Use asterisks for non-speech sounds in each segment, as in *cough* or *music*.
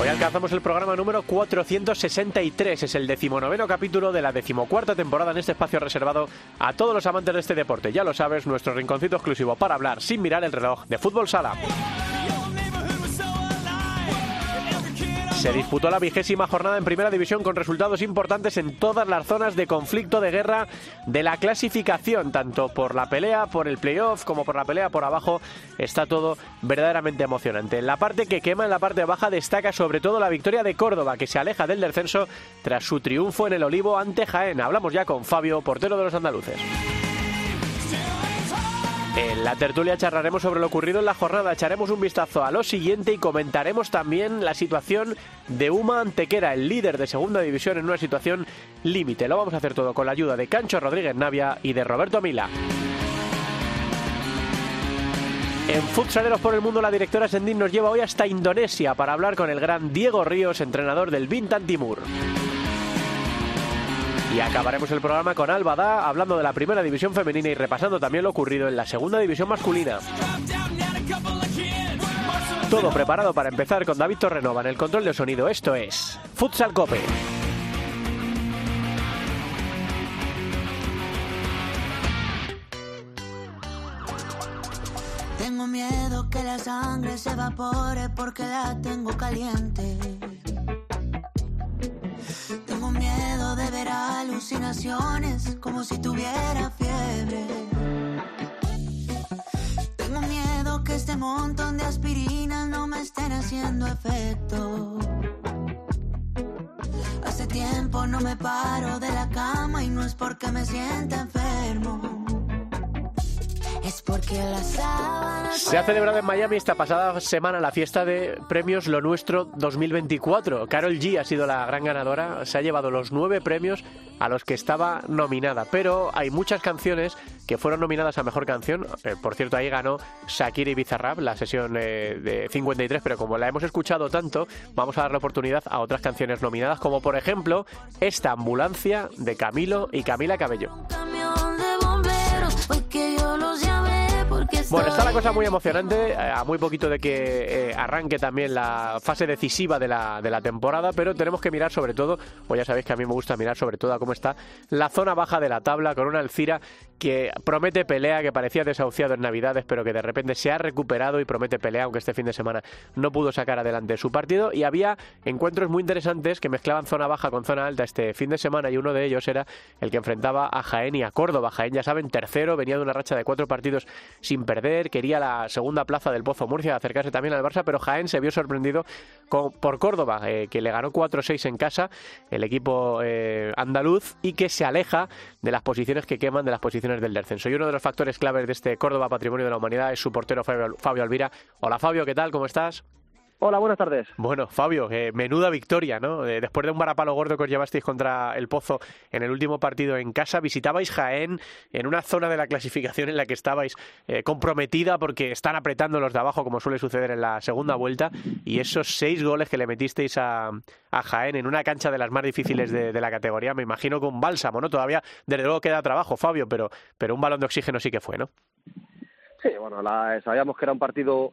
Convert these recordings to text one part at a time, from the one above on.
Hoy alcanzamos el programa número 463. Es el decimonoveno capítulo de la decimocuarta temporada en este espacio reservado a todos los amantes de este deporte. Ya lo sabes, nuestro rinconcito exclusivo para hablar sin mirar el reloj de fútbol sala. Se disputó la vigésima jornada en Primera División con resultados importantes en todas las zonas de conflicto de guerra de la clasificación, tanto por la pelea, por el playoff, como por la pelea por abajo. Está todo verdaderamente emocionante. En la parte que quema, en la parte baja, destaca sobre todo la victoria de Córdoba, que se aleja del descenso tras su triunfo en el Olivo ante Jaén. Hablamos ya con Fabio, portero de los andaluces. En la tertulia charlaremos sobre lo ocurrido en la jornada, echaremos un vistazo a lo siguiente y comentaremos también la situación de Uma Antequera, el líder de segunda división en una situación límite. Lo vamos a hacer todo con la ayuda de Cancho Rodríguez Navia y de Roberto Mila. En Futsaleros por el Mundo, la directora Sendín nos lleva hoy hasta Indonesia para hablar con el gran Diego Ríos, entrenador del Bintan Timur. Y acabaremos el programa con Albada hablando de la primera división femenina y repasando también lo ocurrido en la segunda división masculina. Todo preparado para empezar con David Torrenova en el control de sonido. Esto es Futsal Cope. Tengo miedo que la sangre se evapore porque la tengo caliente. Como si tuviera fiebre. Tengo miedo que este montón de aspirinas no me estén haciendo efecto. Hace tiempo no me paro de la cama y no es porque me sienta enfermo. Es porque la sábana Se ha celebrado en Miami esta pasada semana la fiesta de premios Lo Nuestro 2024. Carol G ha sido la gran ganadora, se ha llevado los nueve premios a los que estaba nominada, pero hay muchas canciones que fueron nominadas a Mejor Canción. Eh, por cierto, ahí ganó Shakira y Bizarrap, la sesión eh, de 53, pero como la hemos escuchado tanto, vamos a dar la oportunidad a otras canciones nominadas, como por ejemplo esta ambulancia de Camilo y Camila Cabello. Bueno, está la cosa muy emocionante, eh, a muy poquito de que eh, arranque también la fase decisiva de la, de la temporada, pero tenemos que mirar sobre todo, pues ya sabéis que a mí me gusta mirar sobre todo a cómo está la zona baja de la tabla con una Alcira que promete pelea, que parecía desahuciado en Navidades, pero que de repente se ha recuperado y promete pelea, aunque este fin de semana no pudo sacar adelante su partido. Y había encuentros muy interesantes que mezclaban zona baja con zona alta este fin de semana y uno de ellos era el que enfrentaba a Jaén y a Córdoba. Jaén, ya saben, tercero, venía de una racha de cuatro partidos sin perder, quería la segunda plaza del Pozo Murcia, acercarse también al Barça, pero Jaén se vio sorprendido con- por Córdoba, eh, que le ganó 4-6 en casa, el equipo eh, andaluz, y que se aleja de las posiciones que queman, de las posiciones del descenso. Y uno de los factores claves de este Córdoba Patrimonio de la Humanidad es su portero Fabio, Fabio Alvira. Hola Fabio, ¿qué tal? ¿Cómo estás? Hola, buenas tardes. Bueno, Fabio, eh, menuda victoria, ¿no? Eh, después de un varapalo gordo que os llevasteis contra el Pozo en el último partido en casa, visitabais Jaén en una zona de la clasificación en la que estabais eh, comprometida porque están apretando los de abajo, como suele suceder en la segunda vuelta, y esos seis goles que le metisteis a, a Jaén en una cancha de las más difíciles de, de la categoría, me imagino con bálsamo, ¿no? Todavía, desde luego, queda trabajo, Fabio, pero, pero un balón de oxígeno sí que fue, ¿no? Sí, bueno, la- sabíamos que era un partido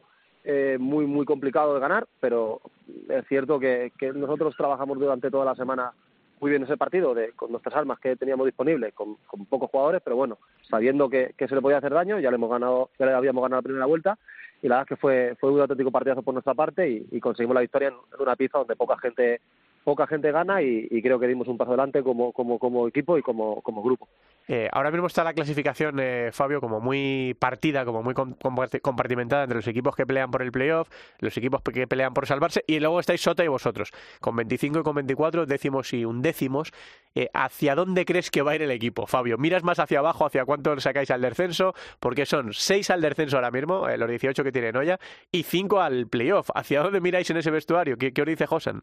eh, muy, muy complicado de ganar, pero es cierto que, que nosotros trabajamos durante toda la semana muy bien ese partido, de, con nuestras armas que teníamos disponibles, con, con pocos jugadores, pero bueno, sabiendo que, que se le podía hacer daño, ya le hemos ganado, ya le habíamos ganado la primera vuelta, y la verdad es que fue, fue un auténtico partidazo por nuestra parte y, conseguimos la victoria en, en una pista donde poca gente poca gente gana y, creo que dimos un paso adelante como, como, equipo y como, grupo. Eh, ahora mismo está la clasificación, eh, Fabio, como muy partida, como muy com- comparti- compartimentada entre los equipos que pelean por el playoff, los equipos que pelean por salvarse, y luego estáis Sota y vosotros, con 25 y con 24, décimos y undécimos. Eh, ¿Hacia dónde crees que va a ir el equipo, Fabio? ¿Miras más hacia abajo, hacia cuánto sacáis al descenso? Porque son 6 al descenso ahora mismo, eh, los 18 que tiene Noya, y 5 al playoff. ¿Hacia dónde miráis en ese vestuario? ¿Qué, qué os dice Josan?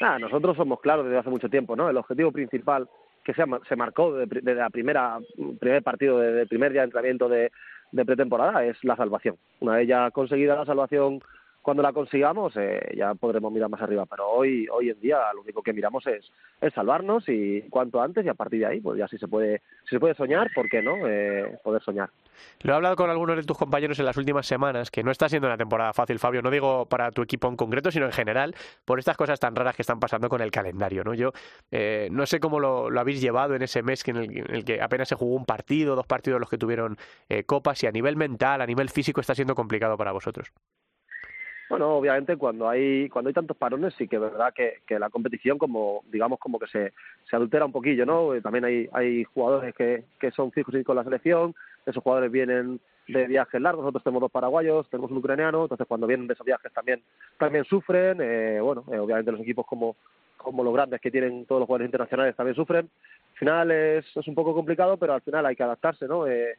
Nada, nosotros somos claros desde hace mucho tiempo, ¿no? El objetivo principal que se, se marcó desde la primera primer partido, del primer día de entrenamiento de, de pretemporada, es la salvación. Una vez ya conseguida la salvación cuando la consigamos eh, ya podremos mirar más arriba, pero hoy hoy en día lo único que miramos es, es salvarnos y cuanto antes y a partir de ahí pues ya si se puede si se puede soñar, ¿por qué no? Eh, poder soñar. Lo he hablado con algunos de tus compañeros en las últimas semanas, que no está siendo una temporada fácil, Fabio, no digo para tu equipo en concreto, sino en general, por estas cosas tan raras que están pasando con el calendario, ¿no? Yo eh, no sé cómo lo, habéis llevado en ese mes en el, que apenas se jugó un partido, dos partidos los que tuvieron copas, y a nivel mental, a nivel físico está siendo complicado para vosotros. Bueno, obviamente cuando hay cuando hay tantos parones sí que es verdad que, que la competición como digamos como que se, se adultera un poquillo, ¿no? Eh, también hay hay jugadores que, que son fijos y con la selección, esos jugadores vienen de viajes largos, nosotros tenemos dos paraguayos, tenemos un ucraniano, entonces cuando vienen de esos viajes también también sufren, eh, bueno, eh, obviamente los equipos como como los grandes que tienen todos los jugadores internacionales también sufren. Al final es, es un poco complicado, pero al final hay que adaptarse, ¿no? Eh,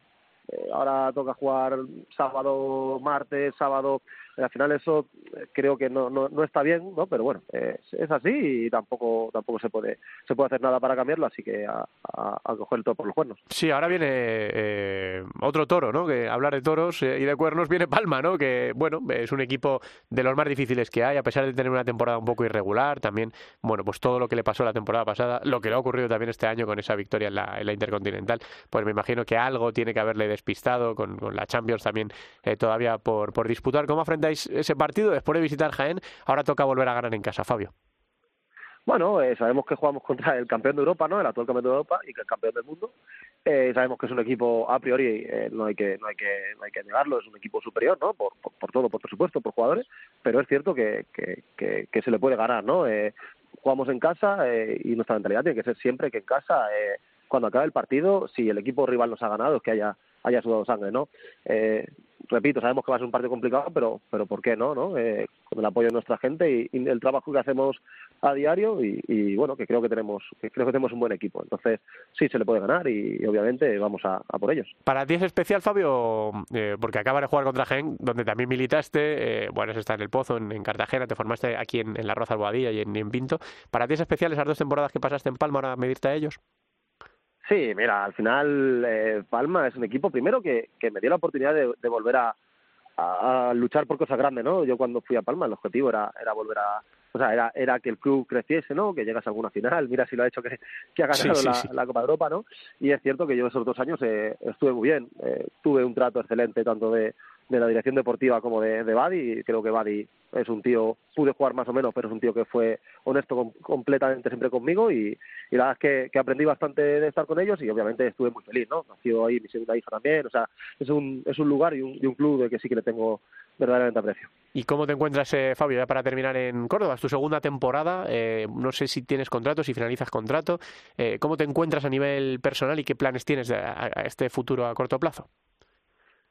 eh, ahora toca jugar sábado, martes, sábado. Al final eso eh, creo que no, no, no está bien, ¿no? Pero bueno, es así y tampoco tampoco se puede se puede hacer nada para cambiarlo, así que a, a, coger el toro por los cuernos. Sí, ahora viene eh, otro toro, ¿no? Que hablar de toros y de cuernos viene Palma, ¿no? Que bueno, es un equipo de los más difíciles que hay, a pesar de tener una temporada un poco irregular, también, bueno, pues todo lo que le pasó la temporada pasada, lo que le ha ocurrido también este año con esa victoria en la, en la Intercontinental, pues me imagino que algo tiene que haberle despistado con, la Champions también eh, todavía por, por disputar. ¿Cómo ese partido después de visitar Jaén? Ahora toca volver a ganar en casa, Fabio. Bueno, eh, sabemos que jugamos contra el campeón de Europa, ¿no? El actual campeón de Europa y el campeón del mundo. Eh, sabemos que es un equipo a priori, eh, no hay que no hay que no hay que negarlo, es un equipo superior, ¿no? Por, por, todo, por supuesto, por jugadores, pero es cierto que, que, que, que se le puede ganar, ¿no? Eh, jugamos en casa eh, y nuestra mentalidad tiene que ser siempre que en casa, eh, cuando acabe el partido, si el equipo rival nos ha ganado, es que haya haya sudado sangre, ¿no? Eh, repito, sabemos que va a ser un partido complicado, pero, pero ¿por qué no? no? Eh, con el apoyo de nuestra gente y, el trabajo que hacemos a diario y, y, bueno, que creo que tenemos que creo que tenemos un buen equipo. Entonces, sí, se le puede ganar y, obviamente vamos a, a, por ellos. Para ti es especial, Fabio, eh, porque acabas de jugar contra Gen, donde también militaste, eh, bueno, eso está en el Pozo, en, en, Cartagena, te formaste aquí en, la Roza Alboadilla y en, en Pinto. ¿Para ti es especial esas dos temporadas que pasaste en Palma, ahora medirte a ellos? Sí, mira, al final eh, Palma es un equipo primero que, que me dio la oportunidad de, de volver a, a, a, luchar por cosas grandes, ¿no? Yo cuando fui a Palma el objetivo era, era volver a, o sea, era, era que el club creciese, ¿no? Que llegas a alguna final, mira si lo ha hecho que, que ha ganado sí, sí, la, sí. la, Copa de Europa, ¿no? Y es cierto que yo esos dos años eh, estuve muy bien, eh, tuve un trato excelente tanto de, de la dirección deportiva como de, de Badi, creo que Badi es un tío, pude jugar más o menos, pero es un tío que fue honesto com completamente siempre conmigo y, y la verdad es que, que, aprendí bastante de estar con ellos y obviamente estuve muy feliz, ¿no? Nació ahí mi segunda hija también, o sea, es un, es un lugar y un, y un club de que sí que le tengo verdaderamente aprecio. ¿Y cómo te encuentras, eh, Fabio, ya para terminar en Córdoba? Es tu segunda temporada, eh, no sé si tienes contrato, si finalizas contrato, eh, ¿cómo te encuentras a nivel personal y qué planes tienes a, a este futuro a corto plazo?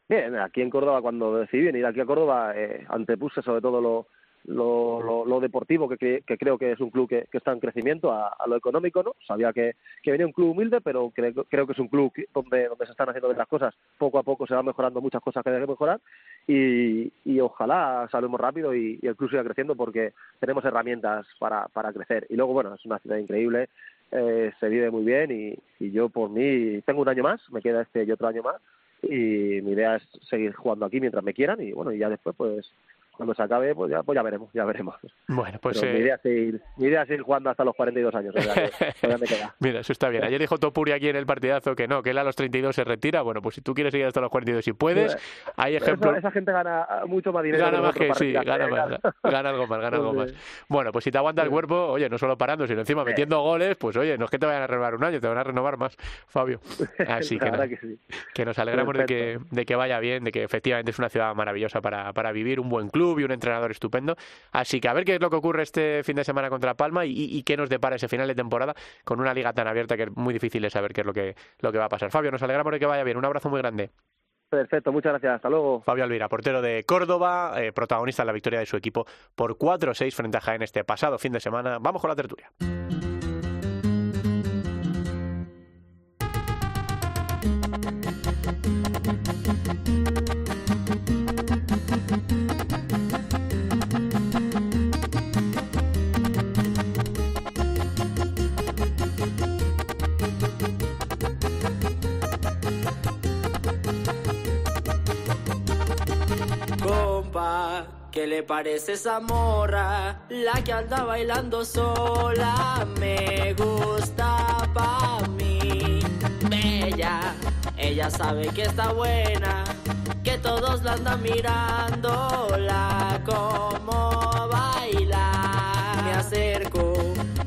Bien, aquí en Córdoba, cuando decidí venir aquí a Córdoba, eh, antepuse sobre todo lo, lo, lo, deportivo, que, que, creo que es un club que, que está en crecimiento, a, a, lo económico, ¿no? Sabía que, que venía un club humilde, pero creo, creo que es un club donde, donde se están haciendo bien cosas. Poco a poco se van mejorando muchas cosas que que mejorar y, y ojalá salgamos rápido y, y, el club siga creciendo porque tenemos herramientas para, para crecer. Y luego, bueno, es una ciudad increíble, eh, se vive muy bien y, y yo por mí tengo un año más, me queda este y otro año más y mi idea es seguir jugando aquí mientras me quieran y bueno y ya después pues cuando se acabe, pues ya, pues ya veremos, ya veremos. Bueno, pues eh... mi, idea es seguir, mi idea es seguir jugando hasta los 42 años. O sea, que, *laughs* me queda. Mira, eso está bien. Ayer dijo Topuri aquí en el partidazo que no, que él a los 32 se retira. Bueno, pues si tú quieres seguir hasta los 42 y puedes, hay ejemplos. Esa, esa, gente gana mucho más dinero. Gana más que sí, gana, más, gana algo más, gana algo más. *laughs* Bueno, pues si te aguanta el cuerpo, oye, no solo parando, sino encima metiendo goles, pues oye, no es que te vayan a renovar un año, te van a renovar más, Fabio. *laughs* Así que, no, que, sí. que, nos alegramos de que, de que vaya bien, de que efectivamente es una ciudad maravillosa para, para vivir, un buen club y un entrenador estupendo. Así que a ver qué es lo que ocurre este fin de semana contra Palma y, y, qué nos depara ese final de temporada con una liga tan abierta que es muy difícil de saber qué es lo que, lo que va a pasar. Fabio, nos alegramos de que vaya bien. Un abrazo muy grande. Perfecto, muchas gracias. Hasta luego. Fabio Alvira, portero de Córdoba, eh, protagonista de la victoria de su equipo por 4-6 frente a Jaén este pasado fin de semana. Vamos con la tertulia. ¿Qué le parece esa morra? La que anda bailando sola. Me gusta pa' mí. Bella, ella sabe que está buena. Que todos la andan mirando. La como baila. Me acerco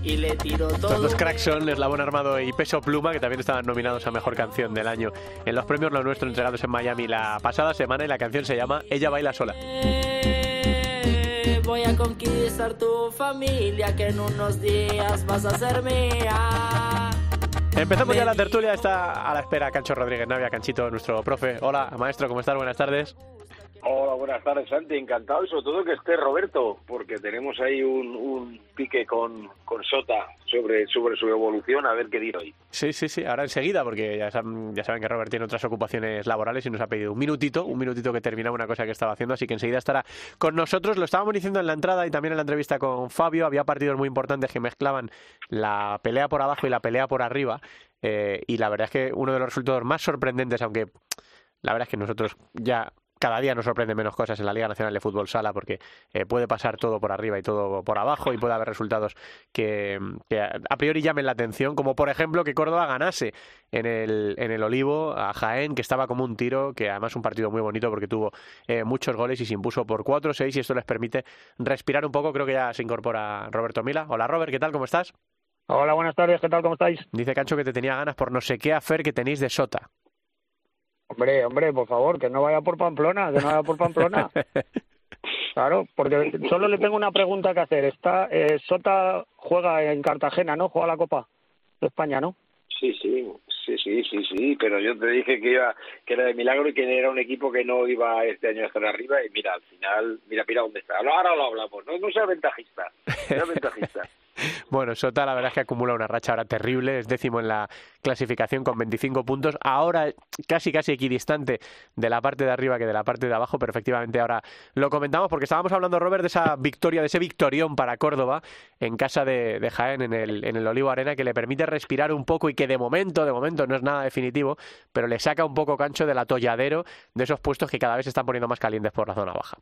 y le tiro todo. Estos dos cracks son Eslabón Armado y Peso Pluma, que también estaban nominados a Mejor Canción del Año en los premios Lo Nuestro entregados en Miami la pasada semana y la canción se llama Ella Baila Sola. Voy a conquistar tu familia que en unos días vas a ser mía. Empezamos ya la tertulia, está a la espera Cancho Rodríguez Navia, Canchito, nuestro profe. Hola, maestro, ¿cómo estás? Buenas tardes. Hola, buenas tardes, Santi. Encantado y sobre todo que esté Roberto, porque tenemos ahí un, pique con, con Sota sobre, sobre su evolución, a ver qué dirá hoy. Sí, sí, sí, ahora enseguida, porque ya saben, ya saben que Robert tiene otras ocupaciones laborales y nos ha pedido un minutito, un minutito que terminaba una cosa que estaba haciendo, así que enseguida estará con nosotros. Lo estábamos diciendo en la entrada y también en la entrevista con Fabio, había partidos muy importantes que mezclaban la pelea por abajo y la pelea por arriba, eh, y la verdad es que uno de los resultados más sorprendentes, aunque la verdad es que nosotros ya cada día nos sorprenden menos cosas en la Liga Nacional de Fútbol Sala porque eh, puede pasar todo por arriba y todo por abajo y puede haber resultados que, que, a priori llamen la atención, como por ejemplo que Córdoba ganase en el, en el Olivo a Jaén, que estaba como un tiro, que además un partido muy bonito porque tuvo eh, muchos goles y se impuso por 4-6 y esto les permite respirar un poco. Creo que ya se incorpora Roberto Mila. Hola Robert, ¿qué tal? ¿Cómo estás? Hola, buenas tardes, ¿qué tal? ¿Cómo estáis? Dice Cancho que te tenía ganas por no sé qué hacer que tenéis de Sota. Hombre, hombre, por favor, que no vaya por Pamplona, que no vaya por Pamplona. *laughs* Claro, porque solo le tengo una pregunta que hacer. Está eh, Sota juega en Cartagena, ¿no? Juega la Copa de España, ¿no? Sí, sí, sí, sí, sí, sí, pero yo te dije que iba, que era de milagro y que era un equipo que no iba este año a estar arriba y mira, al final, mira, mira dónde está. Ahora lo hablamos, no, no sea ventajista, sea ventajista. *laughs* Bueno, Sota la verdad es que acumula una racha ahora terrible, es décimo en la clasificación con 25 puntos, ahora casi casi equidistante de la parte de arriba que de la parte de abajo, pero efectivamente ahora lo comentamos porque estábamos hablando, Robert, de esa victoria, de ese victorión para Córdoba en casa de, Jaén, en el, en el Olivo Arena, que le permite respirar un poco y que de momento, de momento no es nada definitivo, pero le saca un poco cancho del atolladero de esos puestos que cada vez se están poniendo más calientes por la zona baja.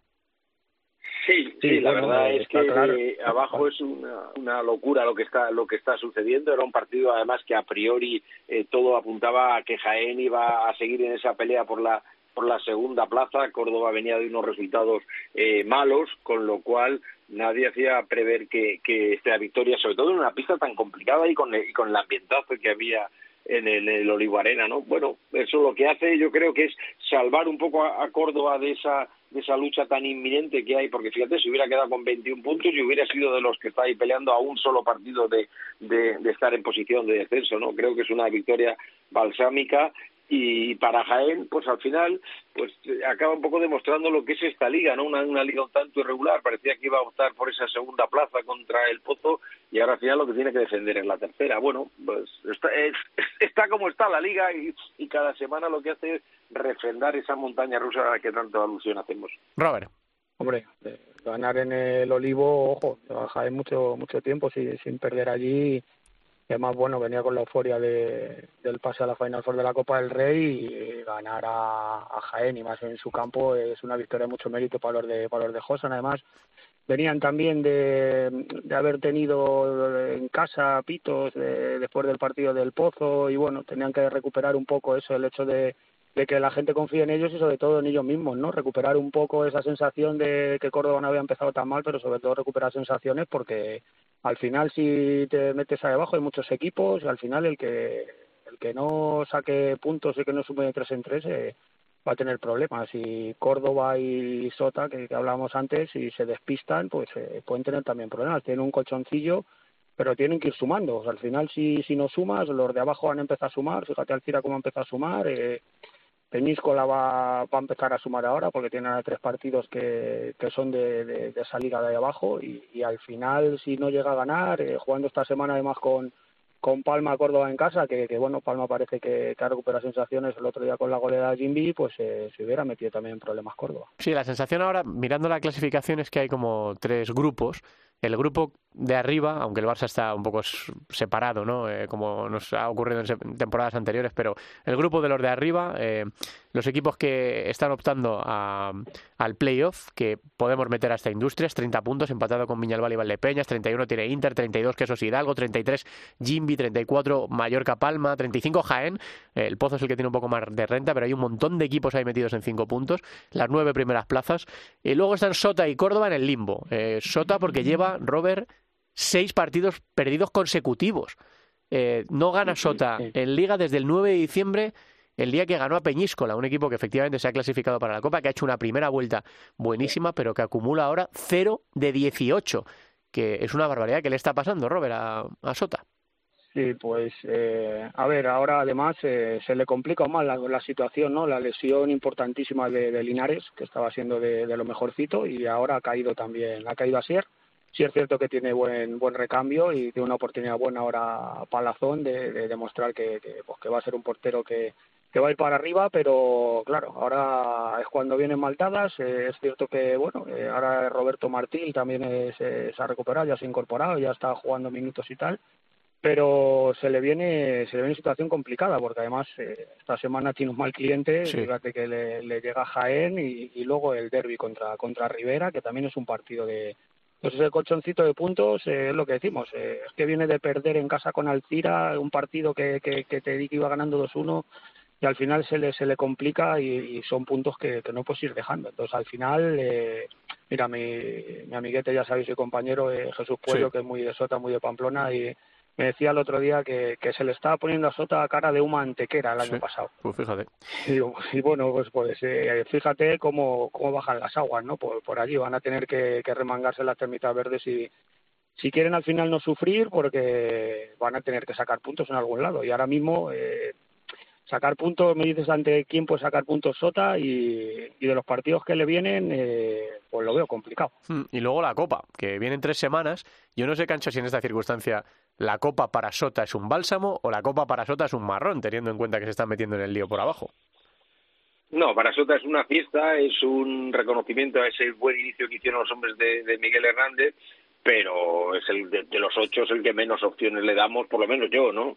Sí, sí, sí la bueno, verdad es que claro. abajo es una, una, locura lo que está lo que está sucediendo. Era un partido además que a priori eh, todo apuntaba a que Jaén iba a seguir en esa pelea por la por la segunda plaza. Córdoba venía de unos resultados eh, malos, con lo cual nadie hacía prever que, que esta victoria, sobre todo en una pista tan complicada y con, y con el ambientazo que había en el, el Olivo Arena, ¿no? Bueno, eso lo que hace yo creo que es salvar un poco a, a Córdoba de esa de esa lucha tan inminente que hay, porque fíjate, si hubiera quedado con 21 puntos y hubiera sido de los que está ahí peleando a un solo partido de, de, de estar en posición de descenso, ¿no? Creo que es una victoria balsámica y para Jaén, pues al final, pues acaba un poco demostrando lo que es esta liga, ¿no? Una, una liga un tanto irregular, parecía que iba a optar por esa segunda plaza contra el Pozo y ahora al final lo que tiene que defender es la tercera. Bueno, pues está, es, *laughs* está como está la liga y, y cada semana lo que hace es refrendar esa montaña rusa a la que tanto alusión hacemos. Robert. Hombre, eh, ganar en el Olivo, ojo, Jaén mucho mucho tiempo sin, sin perder allí además, bueno, venía con la euforia de, del pase a la Final Four de la Copa del Rey y ganar a, Jaén y más en su campo es una victoria de mucho mérito para los de, para los de Josan. Además, venían también de, de haber tenido en casa pitos de, después del partido del Pozo y bueno, tenían que recuperar un poco eso, el hecho de, de que la gente confíe en ellos y sobre todo en ellos mismos, ¿no? Recuperar un poco esa sensación de que Córdoba no había empezado tan mal, pero sobre todo recuperar sensaciones porque al final si te metes ahí abajo hay muchos equipos y al final el que el que no saque puntos y que no sume de tres en tres eh, va a tener problemas. Y Córdoba y Sota que, que hablábamos antes si se despistan pues eh, pueden tener también problemas. Tienen un colchoncillo pero tienen que ir sumando. Al final si si no sumas los de abajo van a empezar a sumar. Fíjate Alcira cómo empezó a sumar eh, Peñíscola va, va a empezar a sumar ahora porque tiene tres partidos que, que son de, de, de esa de ahí abajo y, y, al final si no llega a ganar, eh, jugando esta semana además con, con Palma Córdoba en casa, que, que bueno, Palma parece que, que ha recuperado sensaciones el otro día con la goleada de Jimby, pues eh, se hubiera metido también en problemas Córdoba. Sí, la sensación ahora, mirando la clasificación, es que hay como tres grupos el grupo de arriba, aunque el Barça está un poco separado, ¿no? Eh, como nos ha ocurrido en temporadas anteriores, pero el grupo de los de arriba, eh, los equipos que están optando al playoff, que podemos meter hasta Industrias, 30 puntos, empatado con Viñalbal y Valdepeñas, 31 tiene Inter, 32 Quesos Hidalgo, 33 Jimby, 34 Mallorca Palma, 35 Jaén, el Pozo es el que tiene un poco más de renta, pero hay un montón de equipos ahí metidos en 5 puntos, las nueve primeras plazas, y luego están Sota y Córdoba en el limbo. Eh, Sota porque lleva Robert seis partidos perdidos consecutivos. Eh, no gana Sota en Liga desde el 9 de diciembre, el día que ganó a Peñíscola, un equipo que efectivamente se ha clasificado para la Copa, que ha hecho una primera vuelta buenísima, pero que acumula ahora 0 de 18, que es una barbaridad. ¿Qué le está pasando, Robert, a, Sota? Sí, pues eh, a ver, ahora además eh, se le complica más la, situación, ¿no? La lesión importantísima de, Linares, que estaba siendo de, de, lo mejorcito, y ahora ha caído también, ha caído a Sier sí es cierto que tiene buen buen recambio y tiene una oportunidad buena ahora Palazón de, de demostrar que, que, pues, que va a ser un portero que, que va a ir para arriba, pero claro, ahora es cuando vienen maltadas. Eh, es cierto que, bueno, eh, ahora Roberto Martín también se ha recuperado, ya se ha incorporado, ya está jugando minutos y tal, pero se le viene se le viene situación complicada porque además eh, esta semana tiene un mal cliente, fíjate que le, le, llega Jaén y, y luego el derby contra contra Rivera, que también es un partido de pues ese colchoncito de puntos eh, es lo que decimos, eh, es que viene de perder en casa con Alcira, un partido que, que, que te di que iba ganando 2-1 y al final se le, se le complica y, son puntos que, que, no puedes ir dejando. Entonces al final, eh, mira, mi, mi amiguete, ya sabéis, y compañero eh, Jesús Puello, que es muy de Sota, muy de Pamplona y me decía el otro día que, que se le estaba poniendo a Sota cara de una antequera el año pasado. Pues fíjate. Y, bueno, pues, pues eh, fíjate cómo, cómo bajan las aguas, ¿no? Por, por allí van a tener que, que remangarse las termitas verdes y si quieren al final no sufrir porque van a tener que sacar puntos en algún lado. Y ahora mismo eh, sacar puntos, me dices ante quién puede sacar puntos Sota y, y de los partidos que le vienen, eh, pues lo veo complicado. Hmm, y luego la Copa, que vienen tres semanas. Yo no sé, Cancho, si en esta circunstancia la Copa para Sota es un bálsamo o la Copa para Sota es un marrón, teniendo en cuenta que se están metiendo en el lío por abajo. No, para Sota es una fiesta, es un reconocimiento a ese buen inicio que hicieron los hombres de, de Miguel Hernández, pero es el de, los ocho es el que menos opciones le damos, por lo menos yo, ¿no?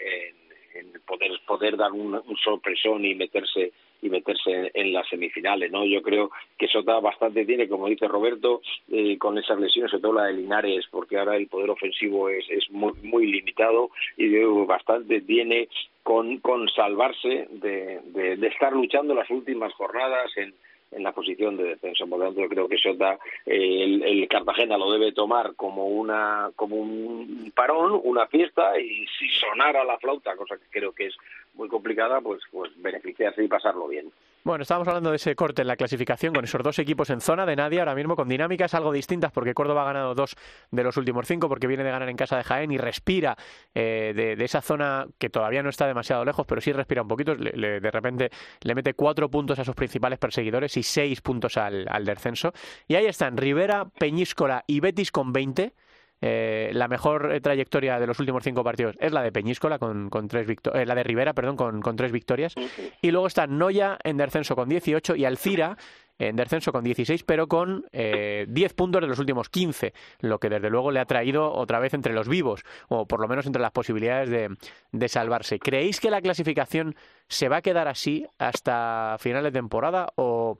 Eh, en poder poder dar un, un, sorpresón y meterse y meterse en, las semifinales no yo creo que Sota bastante tiene como dice Roberto eh, con esas lesiones sobre todo la de Linares porque ahora el poder ofensivo es, es muy muy limitado y yo bastante tiene con con salvarse de, de, de estar luchando las últimas jornadas en en la posición de defensa. Por lo tanto, yo creo que Sota, eh, el, el, Cartagena lo debe tomar como una como un parón, una fiesta, y si sonara la flauta, cosa que creo que es muy complicada, pues, pues beneficiarse y pasarlo bien. Bueno, estábamos hablando de ese corte en la clasificación con esos dos equipos en zona de nadie, ahora mismo con dinámicas algo distintas, porque Córdoba ha ganado dos de los últimos cinco, porque viene de ganar en casa de Jaén y respira eh, de, esa zona que todavía no está demasiado lejos, pero sí respira un poquito. Le, le, de repente le mete cuatro puntos a sus principales perseguidores y seis puntos al, al descenso. Y ahí están Rivera, Peñíscola y Betis con 20 eh, la mejor eh, trayectoria de los últimos cinco partidos es la de Peñíscola, con, con tres eh, la de Rivera, perdón, con, con, tres victorias. Y luego está Noya en descenso con 18 y Alcira en descenso con 16, pero con eh, 10 puntos de los últimos 15, lo que desde luego le ha traído otra vez entre los vivos, o por lo menos entre las posibilidades de, de salvarse. ¿Creéis que la clasificación se va a quedar así hasta final de temporada o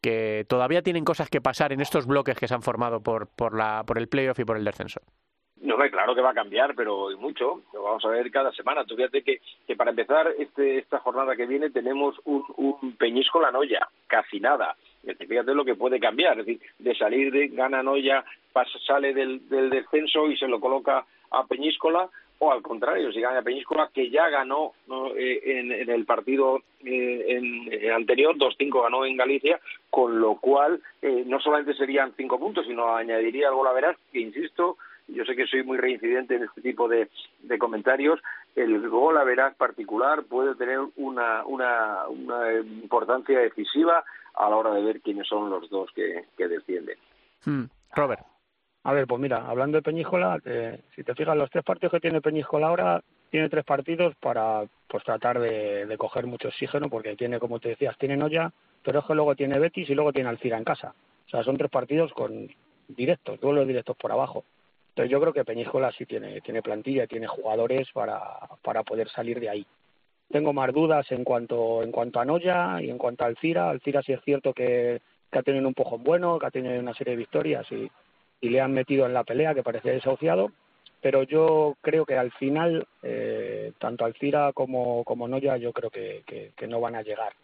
que todavía tienen cosas que pasar en estos bloques que se han formado por, por, la, por el playoff y por el descenso. No, claro que va a cambiar, pero mucho. Lo vamos a ver cada semana. Tú fíjate que, que para empezar este, esta jornada que viene tenemos un, un Peñíscola Noya, casi nada. Fíjate lo que puede cambiar. Es decir, de salir de gana Noya, pasa, sale del, del descenso y se lo coloca a Peñíscola, o al contrario, si gana Peñíscola, que ya ganó ¿no? eh, en, en, el partido eh, en, eh, anterior, 2-5 ganó en Galicia, con lo cual eh, no solamente serían cinco puntos, sino añadiría algo la veraz, que insisto, yo sé que soy muy reincidente en este tipo de, de comentarios, el gol a veraz particular puede tener una, una, una importancia decisiva a la hora de ver quiénes son los dos que, que descienden. Hmm. Robert. A ver, pues mira, hablando de Peñíscola, eh, si te fijas, los tres partidos que tiene Peñíscola ahora, tiene tres partidos para pues tratar de, coger mucho oxígeno, porque tiene, como te decías, tiene Noya, pero es que luego tiene Betis y luego tiene Alcira en casa. O sea, son tres partidos con directos, duelos directos por abajo. Entonces yo creo que Peñíscola sí tiene, tiene plantilla, tiene jugadores para, para poder salir de ahí. Tengo más dudas en cuanto, en cuanto a Noya y en cuanto a Alcira. Alcira sí es cierto que, que ha tenido un empujón bueno, que ha tenido una serie de victorias y, y le han metido en la pelea, que parecía desahuciado, pero yo creo que al final, eh, tanto Alcira como, como Noya, yo creo que, que, no van a llegar.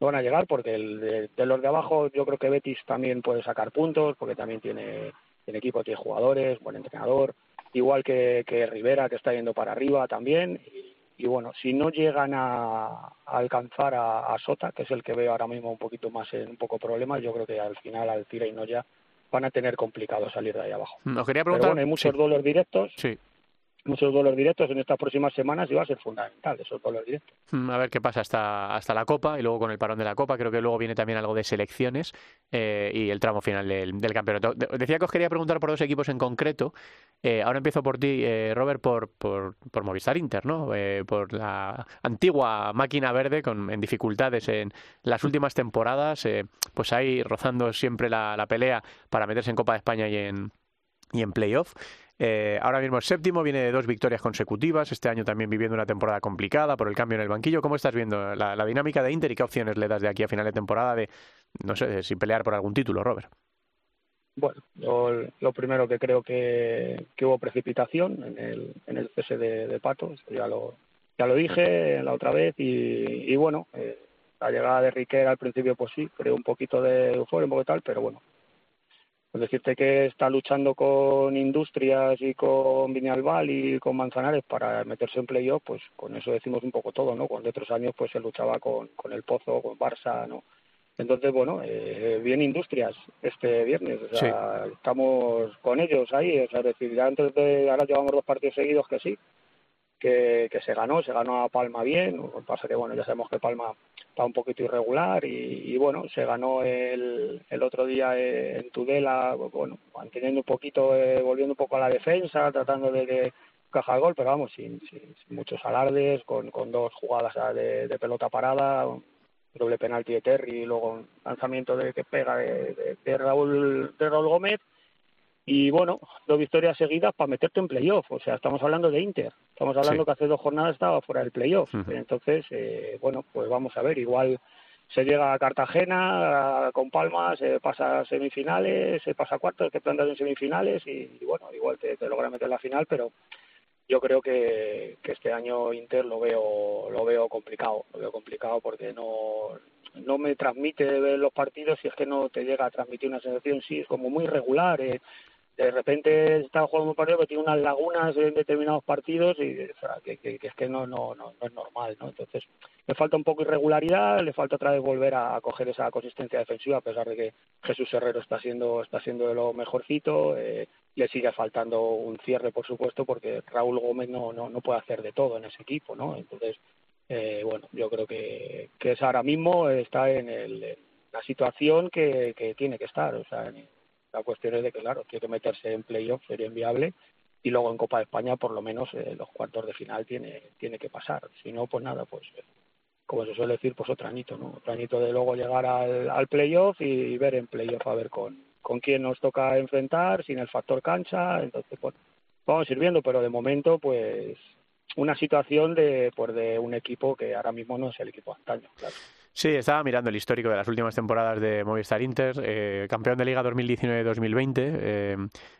No van a llegar porque el, de, los de abajo yo creo que Betis también puede sacar puntos, porque también tiene, tiene equipo, tiene jugadores, buen entrenador, igual que, que Rivera, que está yendo para arriba también. Y, bueno, si no llegan a, alcanzar a, Sota, que es el que veo ahora mismo un poquito más en un poco problemas, yo creo que al final Alcira y Noya van a tener complicado salir de ahí abajo. Nos quería preguntar... Pero bueno, hay muchos sí. directos. Sí muchos duelos directos en estas próximas semanas y va a ser fundamental esos duelos directos. Mm, a ver qué pasa hasta, hasta la Copa y luego con el parón de la Copa. Creo que luego viene también algo de selecciones eh, y el tramo final del, campeonato. Decía que os quería preguntar por dos equipos en concreto. Eh, ahora empiezo por ti, eh, Robert, por, por, por, Movistar Inter, ¿no? por la antigua máquina verde con, en dificultades en las últimas temporadas. pues ahí rozando siempre la, la pelea para meterse en Copa de España y en, y en playoff. Eh, ahora mismo es séptimo, viene de dos victorias consecutivas, este año también viviendo una temporada complicada por el cambio en el banquillo. ¿Cómo estás viendo la, dinámica de Inter y qué opciones le das de aquí a final de temporada de, no sé, si pelear por algún título, Robert? Bueno, lo primero que creo que, hubo precipitación en el, en el cese de, Pato, ya lo, ya lo dije la otra vez y, bueno, eh, la llegada de Riquera al principio pues sí, creo un poquito de euforia, un poco tal, pero bueno, pues decirte que está luchando con Industrias y con Viñalbal y con Manzanares para meterse en playoff, pues con eso decimos un poco todo, ¿no? Cuando otros años pues se luchaba con, con el Pozo, con Barça, ¿no? Entonces, bueno, eh, bien Industrias este viernes, o sea, estamos con ellos ahí, o sea, es decir, ya antes de, ahora llevamos dos partidos seguidos que sí, que, que se ganó, se ganó a Palma bien, lo que pasa que, bueno, ya sabemos que Palma está un poquito irregular y, bueno, se ganó el, el otro día en Tudela, bueno, manteniendo un poquito, eh, volviendo un poco a la defensa, tratando de que caja gol, pero vamos, sin, sin, muchos alardes, con, con dos jugadas de, de pelota parada, doble penalti de Terry y luego un lanzamiento de que pega de, de, Raúl de Raúl Gómez y bueno, dos victorias seguidas para meterte en playoff. O sea, estamos hablando de Inter. Estamos hablando que hace dos jornadas estaba fuera del playoff. Entonces, eh, bueno, pues vamos a ver. Igual se llega a Cartagena con Palma, se pasa a semifinales, se pasa a cuartos, te plantas en semifinales y, bueno, igual te, te logra meter la final, pero yo creo que, que este año Inter lo veo lo veo complicado. Lo veo complicado porque no no me transmite ver los partidos y es que no te llega a transmitir una sensación, sí, es como muy regular, eh, de repente está jugando un partido que tiene unas lagunas en determinados partidos y que, es que no, no, no, es normal, ¿no? Entonces, le falta un poco irregularidad, le falta otra vez volver a, coger esa consistencia defensiva, a pesar de que Jesús Herrero está siendo, está siendo de lo mejorcito, eh, le sigue faltando un cierre, por supuesto, porque Raúl Gómez no, no, no puede hacer de todo en ese equipo, ¿no? Entonces, eh, bueno, yo creo que, que es ahora mismo está en, el, la situación que, que tiene que estar, o sea, en, la cuestión es de que, claro, tiene que meterse en playoff, sería inviable, y luego en Copa de España, por lo menos, eh, los cuartos de final tiene, tiene que pasar. Si no, pues nada, pues eh, como se suele decir, pues otro añito, ¿no? Otro añito de luego llegar al, al playoff y, ver en playoff a ver con, con quién nos toca enfrentar, sin el factor cancha, entonces, bueno, vamos a ir viendo, pero de momento, pues una situación de, pues, de un equipo que ahora mismo no es el equipo antaño, claro. Sí, estaba mirando el histórico de las últimas temporadas de Movistar Inter, eh, campeón de Liga 2019-2020. Eh,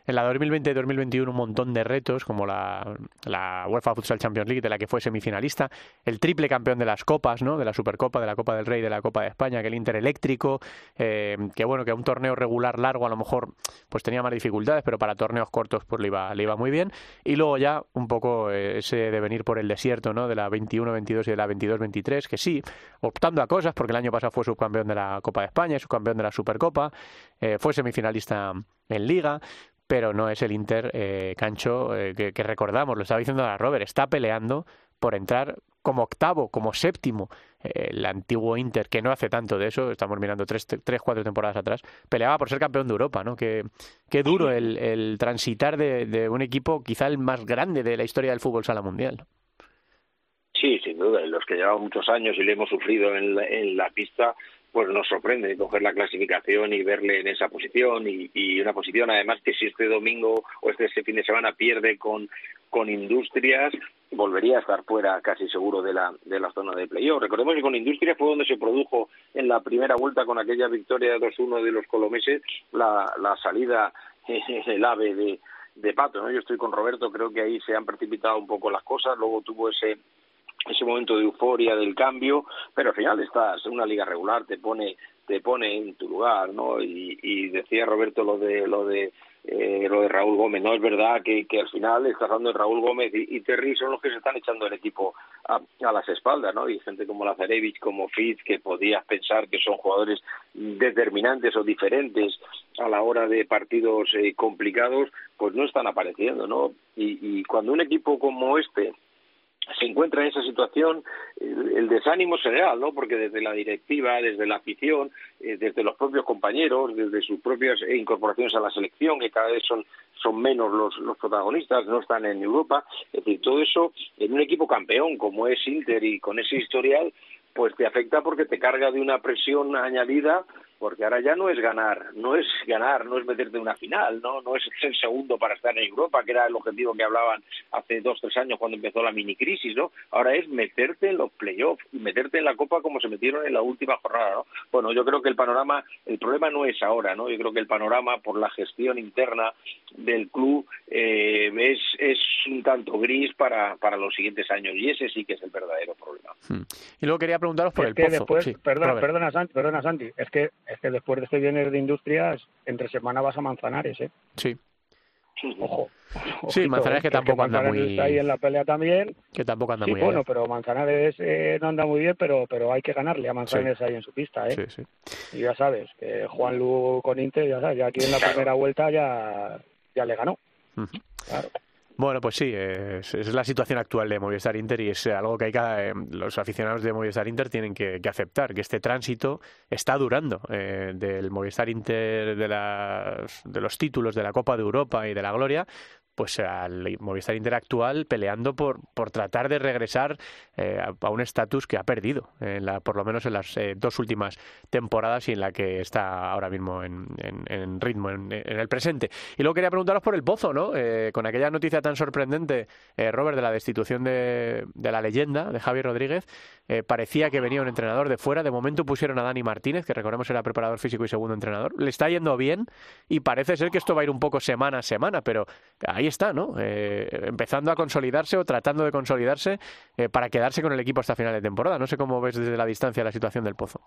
en la 2020-2021 un montón de retos, como la, la, UEFA Futsal Champions League, de la que fue semifinalista. El triple campeón de las copas, ¿no? De la Supercopa, de la Copa del Rey, de la Copa de España, que el Inter eléctrico. Eh, que bueno, que un torneo regular largo a lo mejor pues tenía más dificultades, pero para torneos cortos pues le iba, le iba muy bien. Y luego ya un poco ese devenir por el desierto, ¿no? De la 21-22 y de la 22-23, que sí, optando a cosas porque el año pasado fue subcampeón de la Copa de España, subcampeón de la Supercopa, eh, fue semifinalista en Liga, pero no es el Inter eh, Cancho eh, que, recordamos, lo estaba diciendo a Robert, está peleando por entrar como octavo, como séptimo, el antiguo Inter, que no hace tanto de eso, estamos mirando tres, tres cuatro temporadas atrás, peleaba por ser campeón de Europa, ¿no? Qué, duro el, transitar de, un equipo quizá el más grande de la historia del fútbol sala mundial. Sí, sin duda, los que llevamos muchos años y le hemos sufrido en la, en la pista, pues nos sorprende coger la clasificación y verle en esa posición y, y una posición además que si este domingo o este, este fin de semana pierde con, con Industrias, volvería a estar fuera casi seguro de la, de la zona de playoff. Recordemos que con Industrias fue donde se produjo en la primera vuelta con aquella victoria 2-1 de los colomeses la, la salida *laughs* el ave de, de Pato. ¿no? Yo estoy con Roberto, creo que ahí se han precipitado un poco las cosas, luego tuvo ese ese momento de euforia del cambio, pero al final estás en una liga regular, te pone te pone en tu lugar, ¿no? Y, y decía Roberto lo de lo de eh, lo de Raúl Gómez. No es verdad que, que al final está hablando de Raúl Gómez y, y, Terry son los que se están echando el equipo a, las espaldas, ¿no? Y gente como Lazarevich, como Fitz, que podías pensar que son jugadores determinantes o diferentes a la hora de partidos eh, complicados, pues no están apareciendo, ¿no? Y cuando un equipo como este se encuentra en esa situación el, desánimo general, ¿no? Porque desde la directiva, desde la afición, eh, desde los propios compañeros, desde sus propias incorporaciones a la selección, que cada vez son, son menos los, los protagonistas, no están en Europa, es decir, todo eso en un equipo campeón como es Inter y con ese historial, pues te afecta porque te carga de una presión añadida porque ahora ya no es ganar, no es ganar, no es meterte en una final, no, no es ser segundo para estar en Europa, que era el objetivo que hablaban hace dos, tres años cuando empezó la mini crisis, ¿no? Ahora es meterte en los playoffs y meterte en la Copa como se metieron en la última jornada, ¿no? Bueno, yo creo que el panorama, el problema no es ahora, ¿no? Yo creo que el panorama por la gestión interna del club eh, es, es un tanto gris para, para los siguientes años y ese sí que es el verdadero problema. Hmm. Y luego quería preguntaros por es el que pozo. Después, sí, perdona, perdona, Santi, perdona, Santi, es que es que después de este viernes de industrias, entre semana vas a Manzanares, ¿eh? Sí. Ojo. Sí, Manzanares que, tampoco que anda muy. Está ahí en la pelea también. Que tampoco anda sí, muy. bueno, allá. pero Manzanares eh, no anda muy bien, pero pero hay que ganarle a Manzanares sí. ahí en su pista, ¿eh? Sí, sí. Y ya sabes, que Juan Lu con Inter, ya sabes, ya aquí en la primera vuelta ya, ya le ganó. Uh -huh. Claro. Bueno, pues sí, es, es, la situación actual de Movistar Inter y es algo que hay que, eh, los aficionados de Movistar Inter tienen que, que aceptar, que este tránsito está durando eh, del Movistar Inter de, las, de los títulos de la Copa de Europa y de la Gloria pues al Movistar Inter actual peleando por, por tratar de regresar eh, a, un estatus que ha perdido, en la, por lo menos en las eh, dos últimas temporadas y en la que está ahora mismo en, en, ritmo, en, el presente. Y luego quería preguntaros por el Pozo, ¿no? Eh, con aquella noticia tan sorprendente, eh, Robert, de la destitución de, de, la leyenda, de Javier Rodríguez, parecía que venía un entrenador de fuera. De momento pusieron a Dani Martínez, que recordemos era preparador físico y segundo entrenador. Le está yendo bien y parece ser que esto va a ir un poco semana a semana, pero ahí está, ¿no? Eh, empezando a consolidarse o tratando de consolidarse eh, para quedarse con el equipo hasta final de temporada. No sé cómo ves desde la distancia la situación del Pozo.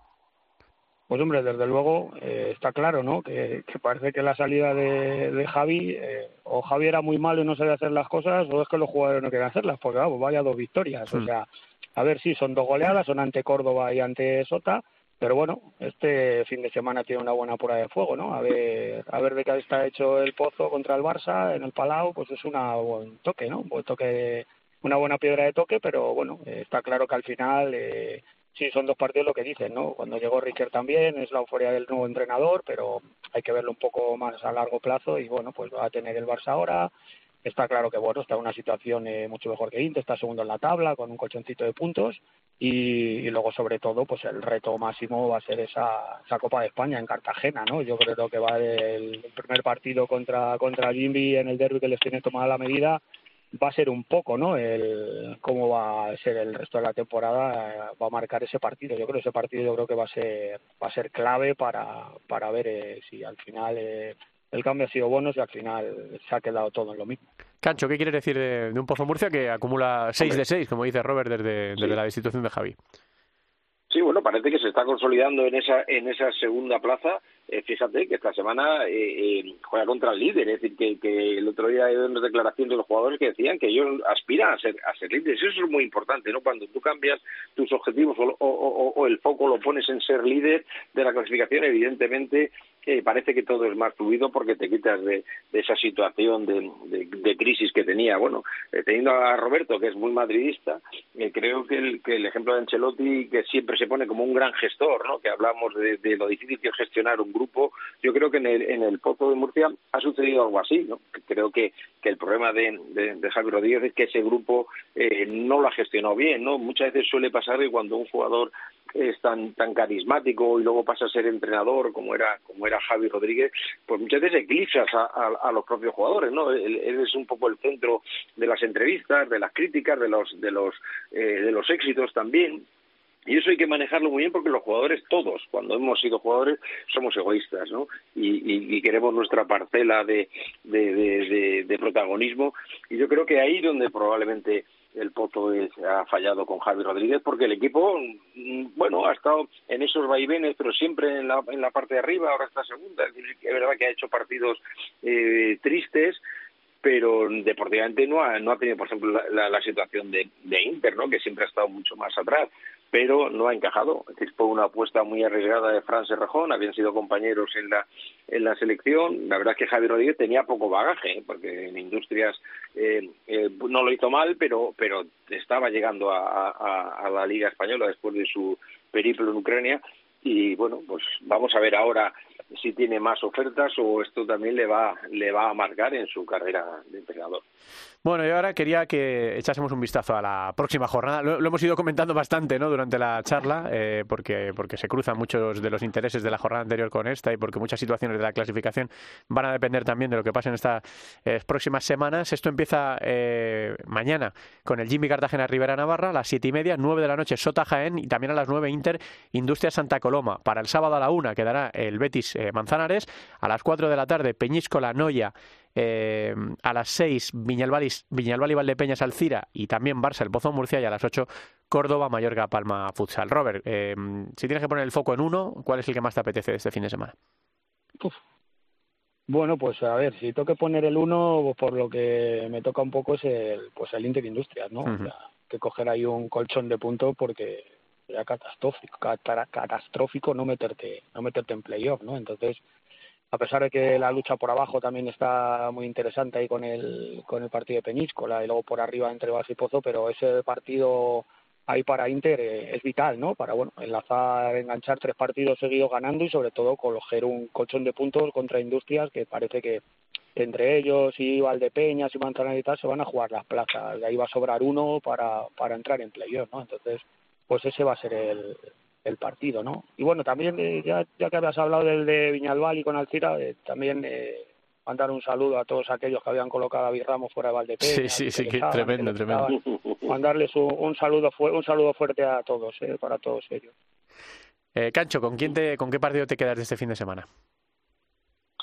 Pues hombre, desde luego eh, está claro, ¿no? Que, que, parece que la salida de, de Javi, eh, o Javi era muy malo y no sabía hacer las cosas, o es que los jugadores no quieren hacerlas, porque vamos, vaya dos victorias. Mm. O sea, a ver si sí, son dos goleadas, son ante Córdoba y ante Sota, pero bueno, este fin de semana tiene una buena prueba de fuego, ¿no? A ver, a ver de qué está hecho el Pozo contra el Barça en el Palau, pues es una buen toque, ¿no? Un toque, una buena piedra de toque, pero bueno, eh, está claro que al final eh, sí son dos partidos lo que dicen, ¿no? Cuando llegó Riquer también es la euforia del nuevo entrenador, pero hay que verlo un poco más a largo plazo y bueno, pues va a tener el Barça ahora. Está claro que bueno, está en una situación eh, mucho mejor que Inter, está segundo en la tabla con un colchoncito de puntos y, y, luego sobre todo pues el reto máximo va a ser esa, esa Copa de España en Cartagena, ¿no? Yo creo que va el, primer partido contra contra Jimby en el derby que les tiene tomada la medida va a ser un poco, ¿no? El cómo va a ser el resto de la temporada va a marcar ese partido. Yo creo ese partido yo creo que va a ser va a ser clave para para ver eh, si al final eh, el cambio ha sido bueno y al final se ha quedado todo en lo mismo. Cancho, ¿qué quieres decir de, de un Pozo Murcia que acumula 6 de 6, como dice Robert, desde, desde sí. la destitución de Javi? Sí, bueno, parece que se está consolidando en esa en esa segunda plaza. Eh, fíjate que esta semana eh, eh, juega contra el líder, es decir, que, el otro día hay unas declaraciones de los jugadores que decían que ellos aspiran a ser a ser líderes. Eso es muy importante, ¿no? Cuando tú cambias tus objetivos o, el foco lo pones en ser líder de la clasificación, evidentemente eh, parece que todo es más fluido porque te quitas de, esa situación de, de, de, crisis que tenía. Bueno, teniendo a Roberto, que es muy madridista, eh, creo que el, que el ejemplo de Ancelotti, que siempre se pone como un gran gestor, ¿no? que hablamos de, lo difícil que es gestionar un yo creo que en el, en el Pozo de Murcia ha sucedido algo así. ¿no? Creo que, que el problema de, de, Rodríguez es que ese grupo eh, no lo ha gestionado bien. ¿no? Muchas veces suele pasar que cuando un jugador es tan tan carismático y luego pasa a ser entrenador como era como era Javi Rodríguez, pues muchas veces eclipsas a, los propios jugadores, ¿no? Él, es un poco el centro de las entrevistas, de las críticas, de los de los eh, de los éxitos también y eso hay que manejarlo muy bien porque los jugadores, todos, cuando hemos sido jugadores, somos egoístas, ¿no? Y, queremos nuestra parcela de, de, protagonismo. Y yo creo que ahí donde probablemente el Poto ha fallado con Javi Rodríguez porque el equipo, mm, bueno, ha estado en esos vaivenes, pero siempre en la, en la parte de arriba, ahora está segunda. Es verdad que ha hecho partidos eh, tristes, pero deportivamente no ha, no ha tenido, por ejemplo, la, la, situación de, de, Inter, ¿no? que siempre ha estado mucho más atrás pero no ha encajado. Es decir, fue una apuesta muy arriesgada de Fran Serrajón, habían sido compañeros en la, en la selección. La verdad es que Javier Rodríguez tenía poco bagaje, ¿eh? porque en Industrias eh, eh, no lo hizo mal, pero, pero estaba llegando a, a, la Liga Española después de su periplo en Ucrania. Y bueno, pues vamos a ver ahora si tiene más ofertas o esto también le va, le va a marcar en su carrera de entrenador. Bueno, y ahora quería que echásemos un vistazo a la próxima jornada. Lo, hemos ido comentando bastante ¿no? durante la charla, eh, porque, porque se cruzan muchos de los intereses de la jornada anterior con esta y porque muchas situaciones de la clasificación van a depender también de lo que pase en estas eh, próximas semanas. Esto empieza eh, mañana con el Jimmy Cartagena Rivera Navarra a las siete y media, nueve de la noche Sota Jaén y también a las nueve Inter Industria Santa Coloma. Para el sábado a la una quedará el Betis Manzanares, a las cuatro de la tarde Peñíscola Noya eh, a las 6 Viñalbal y Valdepeñas Alcira y también Barça el Pozo Murcia y a las 8 Córdoba, Mallorca, Palma, Futsal. Robert, eh, si tienes que poner el foco en uno, ¿cuál es el que más te apetece de este fin de semana? Bueno, pues a ver, si tengo que poner el uno, por lo que me toca un poco es el, pues el Inter Industrias, ¿no? que coger ahí un colchón de puntos porque sería catastrófico, catastrófico no meterte, no meterte en playoff, ¿no? Entonces, a pesar de que la lucha por abajo también está muy interesante ahí con el, con el partido de Peñíscola y luego por arriba entre Bas y Pozo, pero ese partido ahí para Inter eh, es vital, ¿no? Para, bueno, enlazar, enganchar tres partidos seguidos ganando y sobre todo coger un colchón de puntos contra Industrias que parece que entre ellos y Valdepeñas y Manzanares y tal se van a jugar las plazas. De ahí va a sobrar uno para, para entrar en playoff, ¿no? Entonces, pues ese va a ser el, el partido, ¿no? Y bueno, también, eh, ya, ya que habías hablado del de Viñalbal y con Alcira, eh, también eh, mandar un saludo a todos aquellos que habían colocado a Virramos fuera de Valdepeña. Sí, sí, sí, que tremendo, tremendo. Mandarles un, un, saludo un saludo fuerte a todos, eh, para todos ellos. Eh, Cancho, ¿con quién te, con qué partido te quedas de este fin de semana?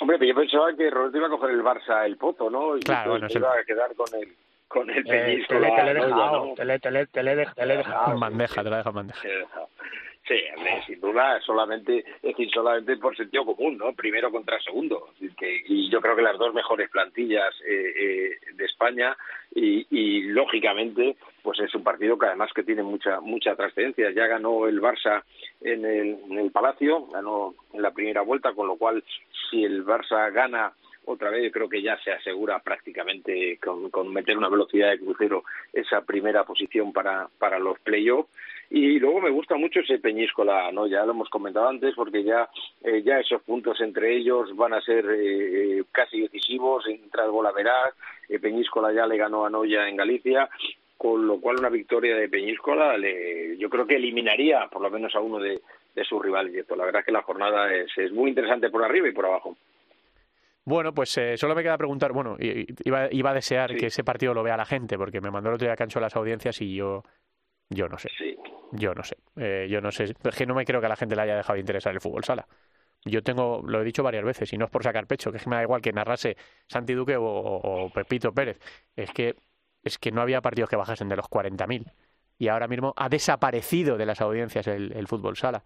Hombre, pues yo pensaba que Roberto iba a coger el Barça el Poto, ¿no? Y claro, bueno, iba a quedar con el con el eh, te, le, te, le he dejado, te, le, te, le, te, le, te le he dejado. bandeja, te la dejo en bandeja. Sí, sin duda, solamente, es decir, solamente por sentido común, ¿no? Primero contra segundo. Que, y yo creo que las dos mejores plantillas eh, eh, de España y, y, lógicamente, pues es un partido que además que tiene mucha mucha trascendencia. Ya ganó el Barça en el, en el Palacio, ganó en la primera vuelta, con lo cual si el Barça gana otra vez yo creo que ya se asegura prácticamente con, con meter una velocidad de crucero esa primera posición para, para los playoffs y luego me gusta mucho ese Peñíscola, ¿no? Ya lo hemos comentado antes porque ya eh, ya esos puntos entre ellos van a ser eh, eh casi decisivos, entra el Veraz, eh, Peñíscola ya le ganó a Noya en Galicia, con lo cual una victoria de Peñíscola le, yo creo que eliminaría por lo menos a uno de, de sus rivales. La verdad es que la jornada es, es muy interesante por arriba y por abajo. Bueno, pues eh, solo me queda preguntar, bueno, iba, iba a desear que ese partido lo vea la gente, porque me mandó el otro día Cancho a las audiencias y yo yo no sé. Yo no sé. Eh, yo no sé. Es que no me creo que a la gente le haya dejado de interesar el fútbol sala. Yo tengo, lo he dicho varias veces, y no es por sacar pecho, que es que me da igual que narrase Santi Duque o, Pepito Pérez. Es que, es que no había partidos que bajasen de los 40.000. Y ahora mismo ha desaparecido de las audiencias el, fútbol sala.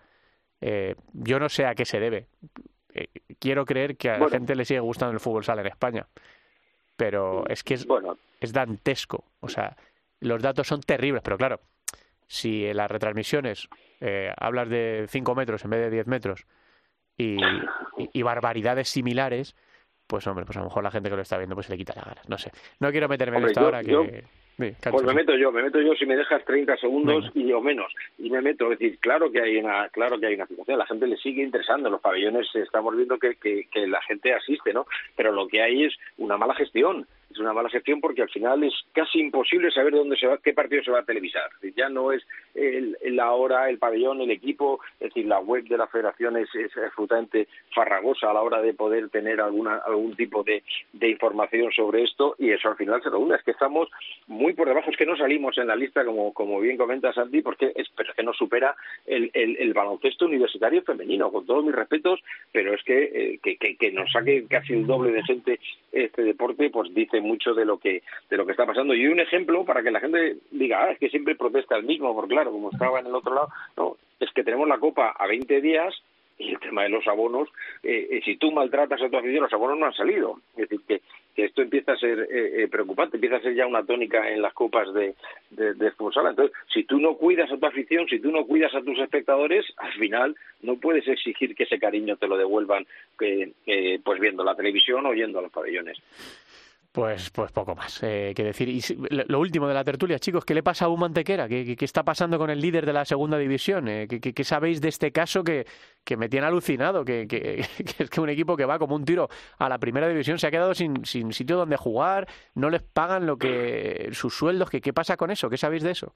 Eh, yo no sé a qué se debe. Eh, quiero creer que a la gente le sigue gustando el fútbol sala en España. Pero es que es, es dantesco. O sea, los datos son terribles, pero claro, si en las retransmisiones eh, hablas de 5 metros en vez de 10 metros y, y, barbaridades similares, pues hombre, pues a lo mejor la gente que lo está viendo pues se le quita la ganas. No sé. No quiero meterme en esta hora que... pues me meto yo, me meto yo si me dejas 30 segundos y o menos. Y me meto, es decir, claro que hay una claro que hay una situación, la gente le sigue interesando, los pabellones estamos viendo que, que, que la gente asiste, ¿no? Pero lo que hay es una mala gestión es una mala gestión porque al final es casi imposible saber dónde se va, qué partido se va a televisar. Ya no es el, la hora, el pabellón, el equipo, es decir, la web de la federación es, absolutamente farragosa a la hora de poder tener alguna, algún tipo de, información sobre esto y eso al final se reúne. Es que estamos muy por debajo, es que no salimos en la lista, como, como bien comenta Santi, porque es, pero es que no supera el, el, baloncesto universitario femenino, con todos mis respetos, pero es que, eh, que, que, nos saque casi el doble de gente este deporte, pues dice mucho de lo que de lo que está pasando. Y un ejemplo para que la gente diga, ah, es que siempre protesta el mismo, porque claro, como estaba en el otro lado, no, es que tenemos la Copa a 20 días y el tema de los abonos, eh, eh, si tú maltratas a tu afición, los abonos no han salido. Es decir, que, que esto empieza a ser eh, preocupante, empieza a ser ya una tónica en las copas de, de, de. Entonces, si tú no cuidas a tu afición, si tú no cuidas a tus espectadores, al final no puedes exigir que ese cariño te lo devuelvan pues viendo la televisión o yendo a los pabellones. Pues, pues poco más eh, que decir. Y lo último de la tertulia, chicos, ¿qué le pasa a Humantequera? ¿Qué, qué, está pasando con el líder de la segunda división? Eh, ¿qué, qué, sabéis de este caso que, que me tiene alucinado? Que, *laughs* que, es que un equipo que va como un tiro a la primera división se ha quedado sin, sin sitio donde jugar, no les pagan lo que sus sueldos. ¿Qué, qué pasa con eso? ¿Qué sabéis de eso?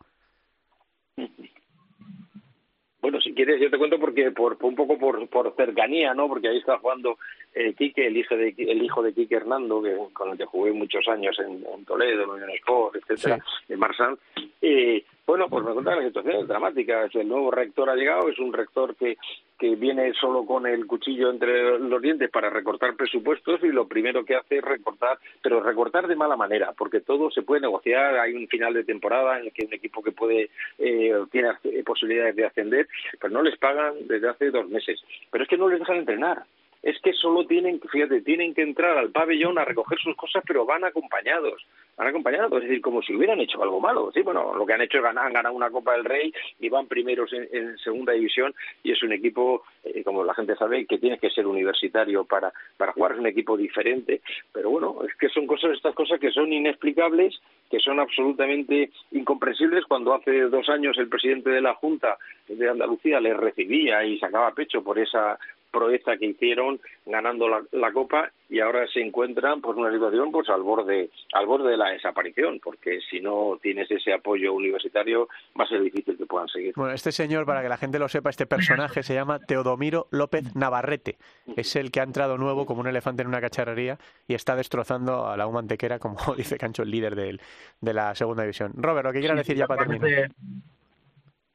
Bueno, si quieres, yo te cuento porque por, un poco por, por cercanía, ¿no? Porque ahí está jugando eh, Quique, el hijo de el hijo de Quique Hernando, que, con el que jugué muchos años en, Toledo, en Unión Sport, etcétera, en Marsan. Eh, bueno, pues me cuenta la situación es dramática. El nuevo rector ha llegado, es un rector que, que viene solo con el cuchillo entre los dientes para recortar presupuestos y lo primero que hace es recortar, pero recortar de mala manera, porque todo se puede negociar. Hay un final de temporada en el que un equipo que puede eh, tiene posibilidades de ascender, pero no les pagan desde hace dos meses. Pero es que no les dejan entrenar es que solo tienen, fíjate, tienen que entrar al pabellón a recoger sus cosas, pero van acompañados, van acompañados, es decir, como si hubieran hecho algo malo. Sí, bueno, lo que han hecho es ganar, han ganado una Copa del Rey y van primeros en, segunda división y es un equipo, eh, como la gente sabe, que tiene que ser universitario para, para jugar, es un equipo diferente, pero bueno, es que son cosas, estas cosas que son inexplicables, que son absolutamente incomprensibles cuando hace dos años el presidente de la Junta de Andalucía les recibía y sacaba pecho por esa proeza que hicieron ganando la, Copa y ahora se encuentran por una situación pues al borde al borde de la desaparición porque si no tienes ese apoyo universitario va a ser difícil que puedan seguir. Bueno, este señor para que la gente lo sepa, este personaje se llama Teodomiro López Navarrete. Es el que ha entrado nuevo como un elefante en una cacharrería y está destrozando a la humantequera como *laughs* dice Cancho el líder de, de la segunda división. Robert, lo que quieras decir ya para terminar.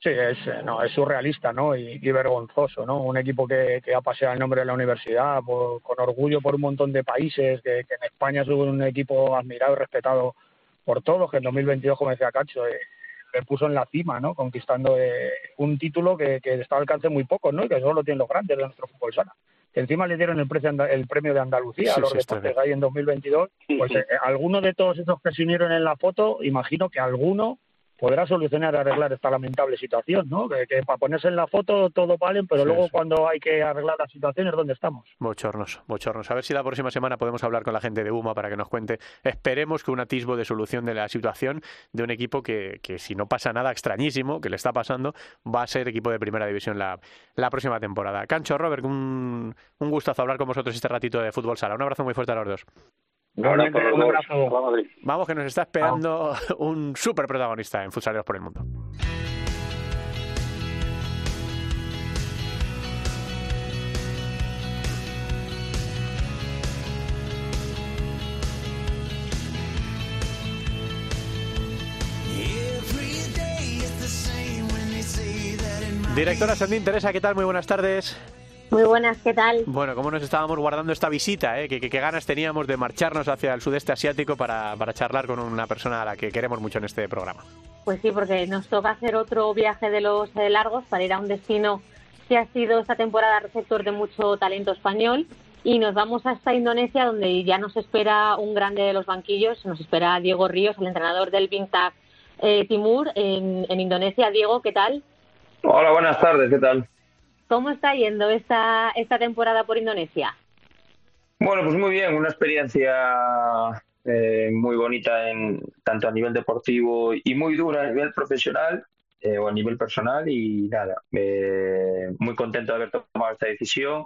Sí, es, eh, no, es surrealista ¿no? Y, vergonzoso, ¿no? Un equipo que, que, ha paseado el nombre de la universidad con orgullo por un montón de países, que, en España es un equipo admirado y respetado por todos, que en 2022, como decía Cacho, eh, le puso en la cima, ¿no? Conquistando eh, un título que, que está al alcance muy poco, ¿no? Y que solo tienen los grandes de nuestro fútbol sala. Que encima le dieron el, precio, el premio de Andalucía a los deportes ahí en 2022. Pues eh, alguno de todos esos que se unieron en la foto, imagino que alguno podrá solucionar, arreglar esta lamentable situación, ¿no? Que, para ponerse en la foto todo vale, pero luego cuando hay que arreglar la situación es donde estamos. Bochornos, bochornos. A ver si la próxima semana podemos hablar con la gente de UMA para que nos cuente. Esperemos que un atisbo de solución de la situación de un equipo que, que si no pasa nada extrañísimo, que le está pasando, va a ser equipo de primera división la, la próxima temporada. Cancho, Robert, un, un gustazo hablar con vosotros este ratito de fútbol sala. Un abrazo muy fuerte a los dos. Vamos, que nos está esperando *laughs* un súper protagonista en Futsaleros por el Mundo. Directora Sandín Teresa, ¿qué tal? Muy buenas tardes. Muy buenas, ¿qué tal? Bueno, ¿cómo nos estábamos guardando esta visita? Eh? ¿Qué, ganas teníamos de marcharnos hacia el sudeste asiático para, para charlar con una persona a la que queremos mucho en este programa? Pues sí, porque nos toca hacer otro viaje de los eh, largos para ir a un destino que ha sido esta temporada receptor de mucho talento español y nos vamos hasta Indonesia donde ya nos espera un grande de los banquillos, nos espera Diego Ríos, el entrenador del Bintag eh, Timur en, en Indonesia. Diego, ¿qué tal? Hola, buenas tardes, ¿qué tal? ¿Cómo está yendo esta, esta temporada por Indonesia? Bueno, pues muy bien, una experiencia eh, muy bonita en tanto a nivel deportivo y muy dura a nivel profesional eh, o a nivel personal y nada, eh, muy contento de haber tomado esta decisión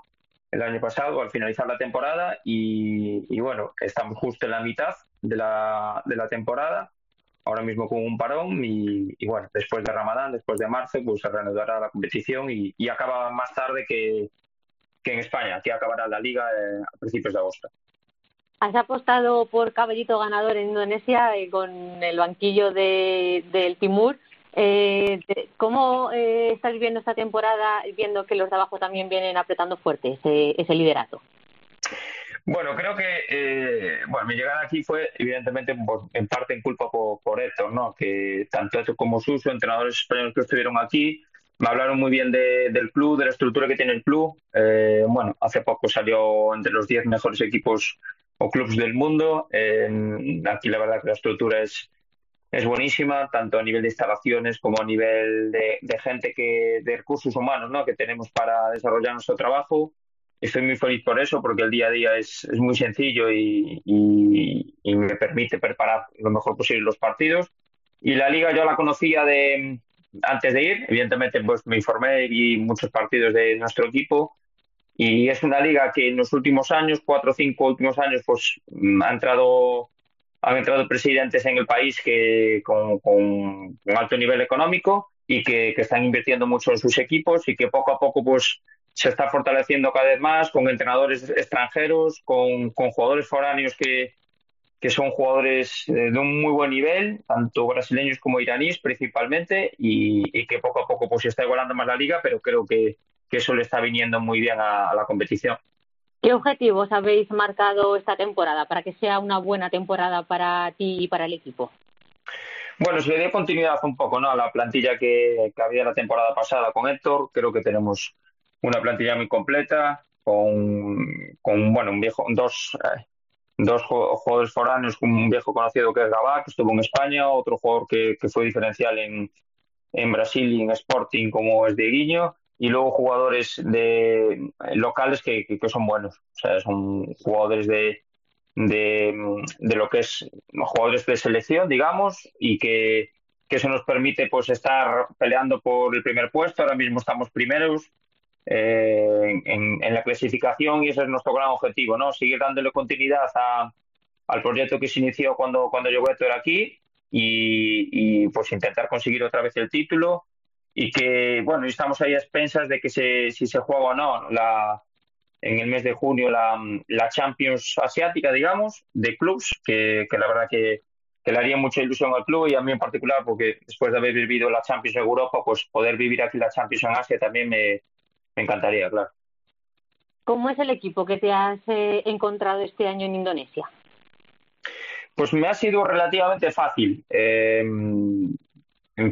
el año pasado al finalizar la temporada y, y, bueno, estamos justo en la mitad de la, de la temporada, ahora mismo con un parón y, bueno, después de Ramadán, después de marzo, pues se reanudará la competición y, y acaba más tarde que, que en España, que acabará la liga eh, a principios de agosto. Has apostado por caballito ganador en Indonesia eh, con el banquillo de, del Timur. Eh, ¿Cómo eh, estás viendo esta temporada, viendo que los de abajo también vienen apretando fuerte ese, ese liderato? Bueno, creo que eh, bueno, mi llegada aquí fue evidentemente en parte en culpa por, por Héctor, ¿no? Que tanto Héctor como Suso, entrenadores españoles que estuvieron aquí, me hablaron muy bien de, del club, de la estructura que tiene el club. Eh, bueno, hace poco salió entre los 10 mejores equipos o clubes del mundo. Eh, aquí la verdad que la estructura es, es buenísima, tanto a nivel de instalaciones como a nivel de, de gente que de recursos humanos ¿no? que tenemos para desarrollar nuestro trabajo estoy muy feliz por eso, porque el día a día es, es muy sencillo y, y, y, me permite preparar lo mejor posible los partidos. Y la liga yo la conocía de antes de ir, evidentemente pues me informé y muchos partidos de nuestro equipo y es una liga que en los últimos años, cuatro o cinco últimos años, pues ha entrado han entrado presidentes en el país que con, con un alto nivel económico y que, que están invirtiendo mucho en sus equipos y que poco a poco pues se está fortaleciendo cada vez más con entrenadores extranjeros, con, con jugadores foráneos que, que son jugadores eh, de un muy buen nivel, tanto brasileños como iraníes principalmente, y, y, que poco a poco pues se está igualando más la liga, pero creo que, que eso le está viniendo muy bien a, a, la competición. ¿Qué objetivos habéis marcado esta temporada para que sea una buena temporada para ti y para el equipo? Bueno, se le dio continuidad un poco ¿no? a la plantilla que, que había la temporada pasada con Héctor. Creo que tenemos una plantilla muy completa, con, con bueno, un viejo, dos, eh, dos jugadores foráneos, un viejo conocido que es Gabá, que estuvo en España, otro jugador que, que fue diferencial en, en Brasil y en Sporting como es Dieguiño, y luego jugadores de locales que, que, que, son buenos, o sea, son jugadores de, de, de lo que es jugadores de selección, digamos, y que, que eso nos permite pues estar peleando por el primer puesto, ahora mismo estamos primeros, eh, en, en, la clasificación y ese es nuestro gran objetivo, ¿no? Seguir dándole continuidad a, al proyecto que se inició cuando, cuando llegó Héctor aquí y, y, pues intentar conseguir otra vez el título y que, bueno, estamos ahí a expensas de que se, si se juega o no la, en el mes de junio la, la Champions asiática, digamos, de clubs, que, que la verdad que, que le haría mucha ilusión al club y a mí en particular, porque después de haber vivido la Champions en Europa, pues poder vivir aquí la Champions en Asia también me, me encantaría, claro. ¿Cómo es el equipo que te has eh, encontrado este año en Indonesia? Pues me ha sido relativamente fácil eh,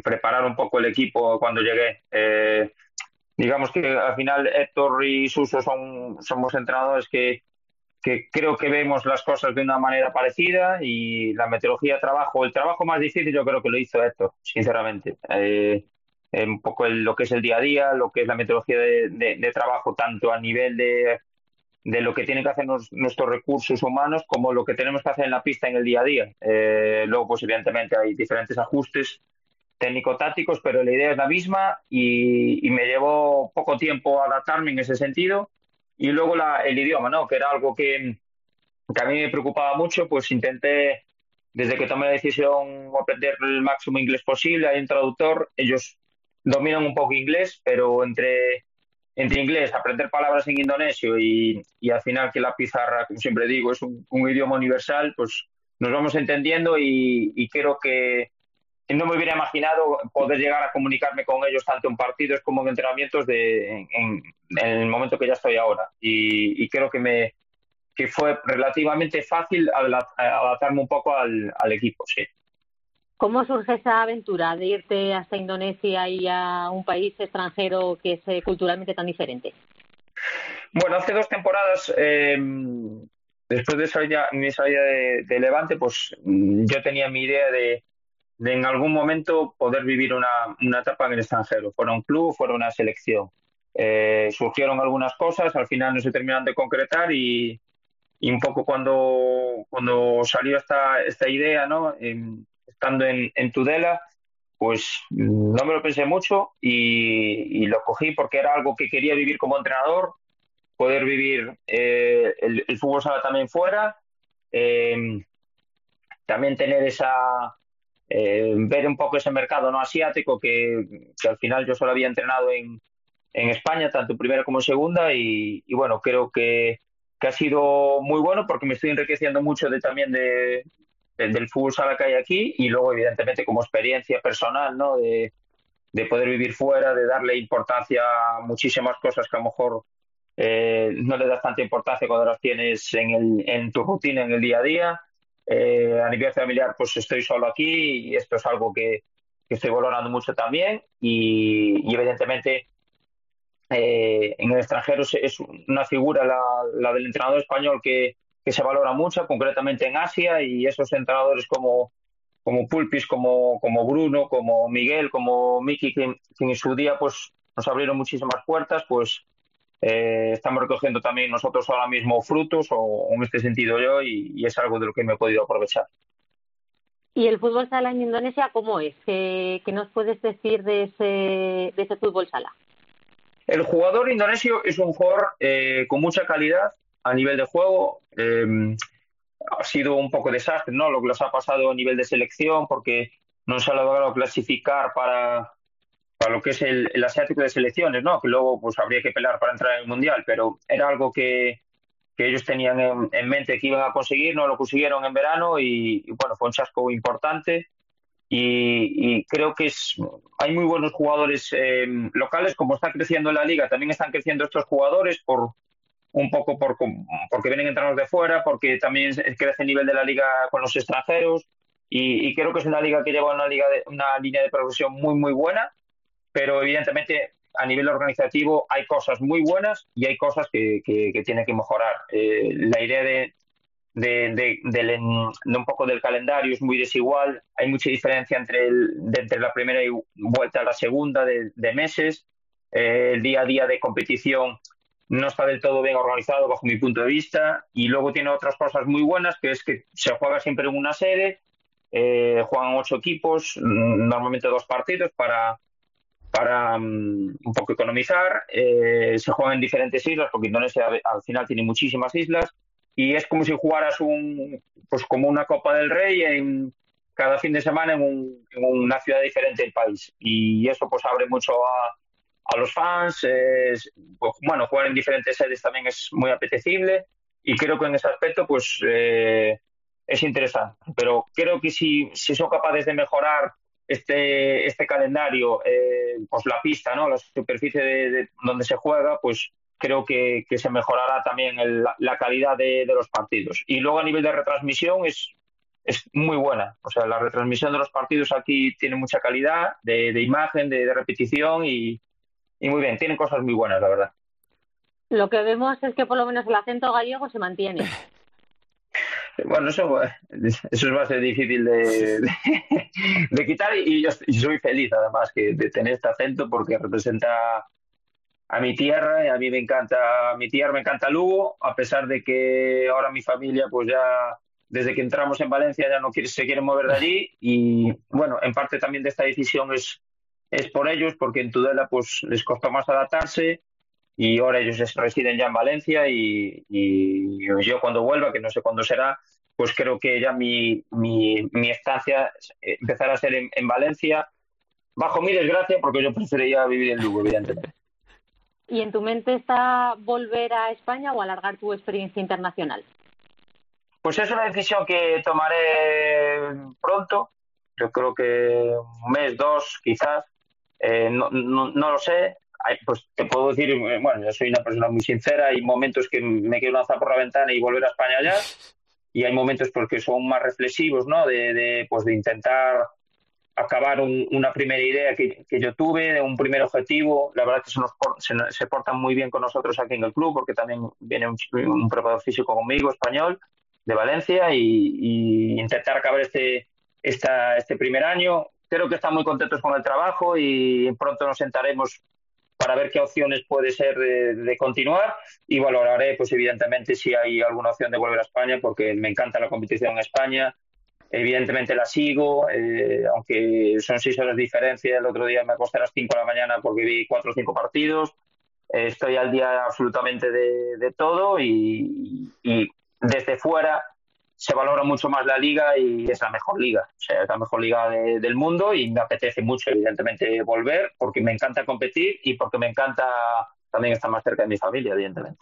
preparar un poco el equipo cuando llegué. Eh, digamos que al final Héctor y Suso son, somos entrenadores que, que creo que vemos las cosas de una manera parecida y la metodología de trabajo, el trabajo más difícil yo creo que lo hizo Héctor, sinceramente. Eh, un poco el, lo que es el día a día, lo que es la metodología de, de, de trabajo, tanto a nivel de, de, lo que tienen que hacer nos, nuestros recursos humanos como lo que tenemos que hacer en la pista en el día a día. Eh, luego, pues evidentemente hay diferentes ajustes técnico-tácticos, pero la idea es la misma y, y, me llevó poco tiempo adaptarme en ese sentido. Y luego la, el idioma, ¿no? Que era algo que, que a mí me preocupaba mucho, pues intenté desde que tomé la decisión aprender el máximo inglés posible, hay un traductor, ellos dominan un poco inglés, pero entre, entre inglés, aprender palabras en indonesio y, y al final que la pizarra, como siempre digo, es un, idioma universal, pues nos vamos entendiendo y, y creo que no me hubiera imaginado poder llegar a comunicarme con ellos tanto en partidos como en entrenamientos de, en, en el momento que ya estoy ahora. Y, y, creo que me que fue relativamente fácil adaptarme un poco al, al equipo, sí. ¿Cómo surge esa aventura de irte hasta Indonesia y a un país extranjero que es eh, culturalmente tan diferente? Bueno, hace dos temporadas, eh, después de salida, mi salida de, de, Levante, pues yo tenía mi idea de, de en algún momento poder vivir una, una, etapa en el extranjero, fuera un club, fuera una selección. Eh, surgieron algunas cosas, al final no se terminaron de concretar y, y un poco cuando, cuando salió esta, esta idea, ¿no? Estando en, en Tudela, pues no me lo pensé mucho y, y, lo cogí porque era algo que quería vivir como entrenador, poder vivir eh, el, el, fútbol sala también fuera, eh, también tener esa, eh, ver un poco ese mercado no asiático que, al final yo solo había entrenado en, en España, tanto en primera como en segunda, y, bueno, creo que, que, ha sido muy bueno porque me estoy enriqueciendo mucho de, también de, del fútbol sala que hay aquí y luego, evidentemente, como experiencia personal, ¿no? De, de poder vivir fuera, de darle importancia a muchísimas cosas que a lo mejor eh, no le das tanta importancia cuando las tienes en, el, en tu rutina, en el día a día. Eh, a nivel familiar, pues estoy solo aquí y esto es algo que, estoy valorando mucho también. Y, evidentemente, eh, en el extranjero es una figura, la, la del entrenador español, que, que, se valora mucho, concretamente en Asia, y esos entrenadores como, como Pulpis, como, como Bruno, como Miguel, como Miki, que, que en su día pues nos abrieron muchísimas puertas, pues eh, estamos recogiendo también nosotros ahora mismo frutos, o, en este sentido yo, y, es algo de lo que me he podido aprovechar. ¿Y el fútbol sala en Indonesia cómo es? ¿Qué, nos puedes decir de ese, de ese fútbol sala? El jugador indonesio es un jugador eh, con mucha calidad a nivel de juego. Eh, ha sido un poco desastre, ¿no? Lo que les ha pasado a nivel de selección, porque no se ha logrado clasificar para, para lo que es el, asiático de selecciones, ¿no? Que luego pues habría que pelear para entrar en el mundial, pero era algo que, que ellos tenían en, mente que iban a conseguir, no lo consiguieron en verano y, bueno, fue un chasco importante. Y, creo que es, hay muy buenos jugadores eh, locales, como está creciendo la liga, también están creciendo estos jugadores por un poco por, porque vienen entranos de fuera, porque también crece el nivel de la liga con los extranjeros y, creo que es una liga que lleva una, liga de, una línea de progresión muy, muy buena pero evidentemente a nivel organizativo hay cosas muy buenas y hay cosas que, que, tienen que mejorar. Eh, la idea de, de, de, un poco del calendario es muy desigual, hay mucha diferencia entre, el, entre la primera vuelta a la segunda de, meses, eh, el día a día de competición no está del todo bien organizado bajo mi punto de vista y luego tiene otras cosas muy buenas que es que se juega siempre en una sede, eh, juegan ocho equipos, mm, normalmente dos partidos para para mm, un poco economizar. Eh, se juega en diferentes islas, porque Indonesia al final tiene muchísimas islas, y es como si jugaras un, pues como una Copa del Rey en cada fin de semana en, una ciudad diferente del país. Y eso pues abre mucho a, a los fans. pues, bueno, jugar en diferentes sedes también es muy apetecible y creo que en ese aspecto pues eh, es interesante. Pero creo que si, si son capaces de mejorar este, este calendario, eh, pues la pista, ¿no? la superficie de, donde se juega, pues creo que, se mejorará también la calidad de, los partidos. Y luego a nivel de retransmisión es, es muy buena. O sea, la retransmisión de los partidos aquí tiene mucha calidad de, imagen, de, repetición y, y muy bien, tienen cosas muy buenas, la verdad. Lo que vemos es que por lo menos el acento gallego se mantiene. *laughs* Bueno, eso, *laughs* eso va a ser difícil de, *laughs* de, quitar y yo soy feliz además que de tener este acento porque representa a mi tierra y a mí me encanta, mi tierra me encanta Lugo, a pesar de que ahora mi familia pues ya desde que entramos en Valencia ya no quiere, se quiere mover de allí y bueno, en parte también de esta decisión es, es por ellos porque en Tudela pues les costó más adaptarse y ahora ellos residen ya en Valencia y, yo cuando vuelva, que no sé cuándo será, pues creo que ya mi, mi, mi estancia empezará a ser en, Valencia, bajo mi desgracia, porque yo preferiría vivir en Lugo, evidentemente. ¿Y en tu mente está volver a España o alargar tu experiencia internacional? Pues es una decisión que tomaré pronto, yo creo que un mes, dos, quizás, eh, no, no, no, lo sé, pues te puedo decir, eh, bueno, yo soy una persona muy sincera, hay momentos que me quiero lanzar por la ventana y volver a España ya, y hay momentos porque pues, son más reflexivos, ¿no? De, de pues de intentar acabar una primera idea que, que, yo tuve, de un primer objetivo. La verdad que se, nos, se, portan muy bien con nosotros aquí en el club, porque también viene un, un preparador físico conmigo, español, de Valencia, y, y intentar acabar este, esta, este primer año. Creo que están muy contentos con el trabajo y pronto nos sentaremos para ver qué opciones puede ser de, continuar y valoraré, pues evidentemente, si hay alguna opción de volver a España, porque me encanta la competición en España. Evidentemente la sigo, eh, aunque son seis horas de diferencia. El otro día me acosté a las cinco de la mañana porque vi cuatro o cinco partidos. Eh, estoy al día absolutamente de, todo y, desde fuera se valora mucho más la liga y es la mejor liga. O sea, es la mejor liga del mundo y me apetece mucho, evidentemente, volver porque me encanta competir y porque me encanta también estar más cerca de mi familia, evidentemente.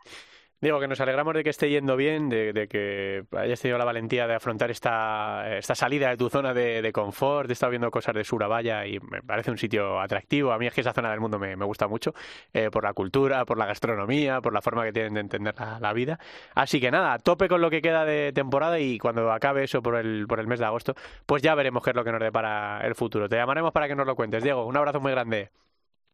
Digo que nos alegramos de que esté yendo bien, de, que hayas tenido la valentía de afrontar esta, esta salida de tu zona de, confort. He estado viendo cosas de Surabaya y me parece un sitio atractivo. A mí es que esa zona del mundo me, gusta mucho eh, por la cultura, por la gastronomía, por la forma que tienen de entender la, vida. Así que nada, tope con lo que queda de temporada y cuando acabe eso por el, por el mes de agosto, pues ya veremos qué es lo que nos depara el futuro. Te llamaremos para que nos lo cuentes. Diego, un abrazo muy grande.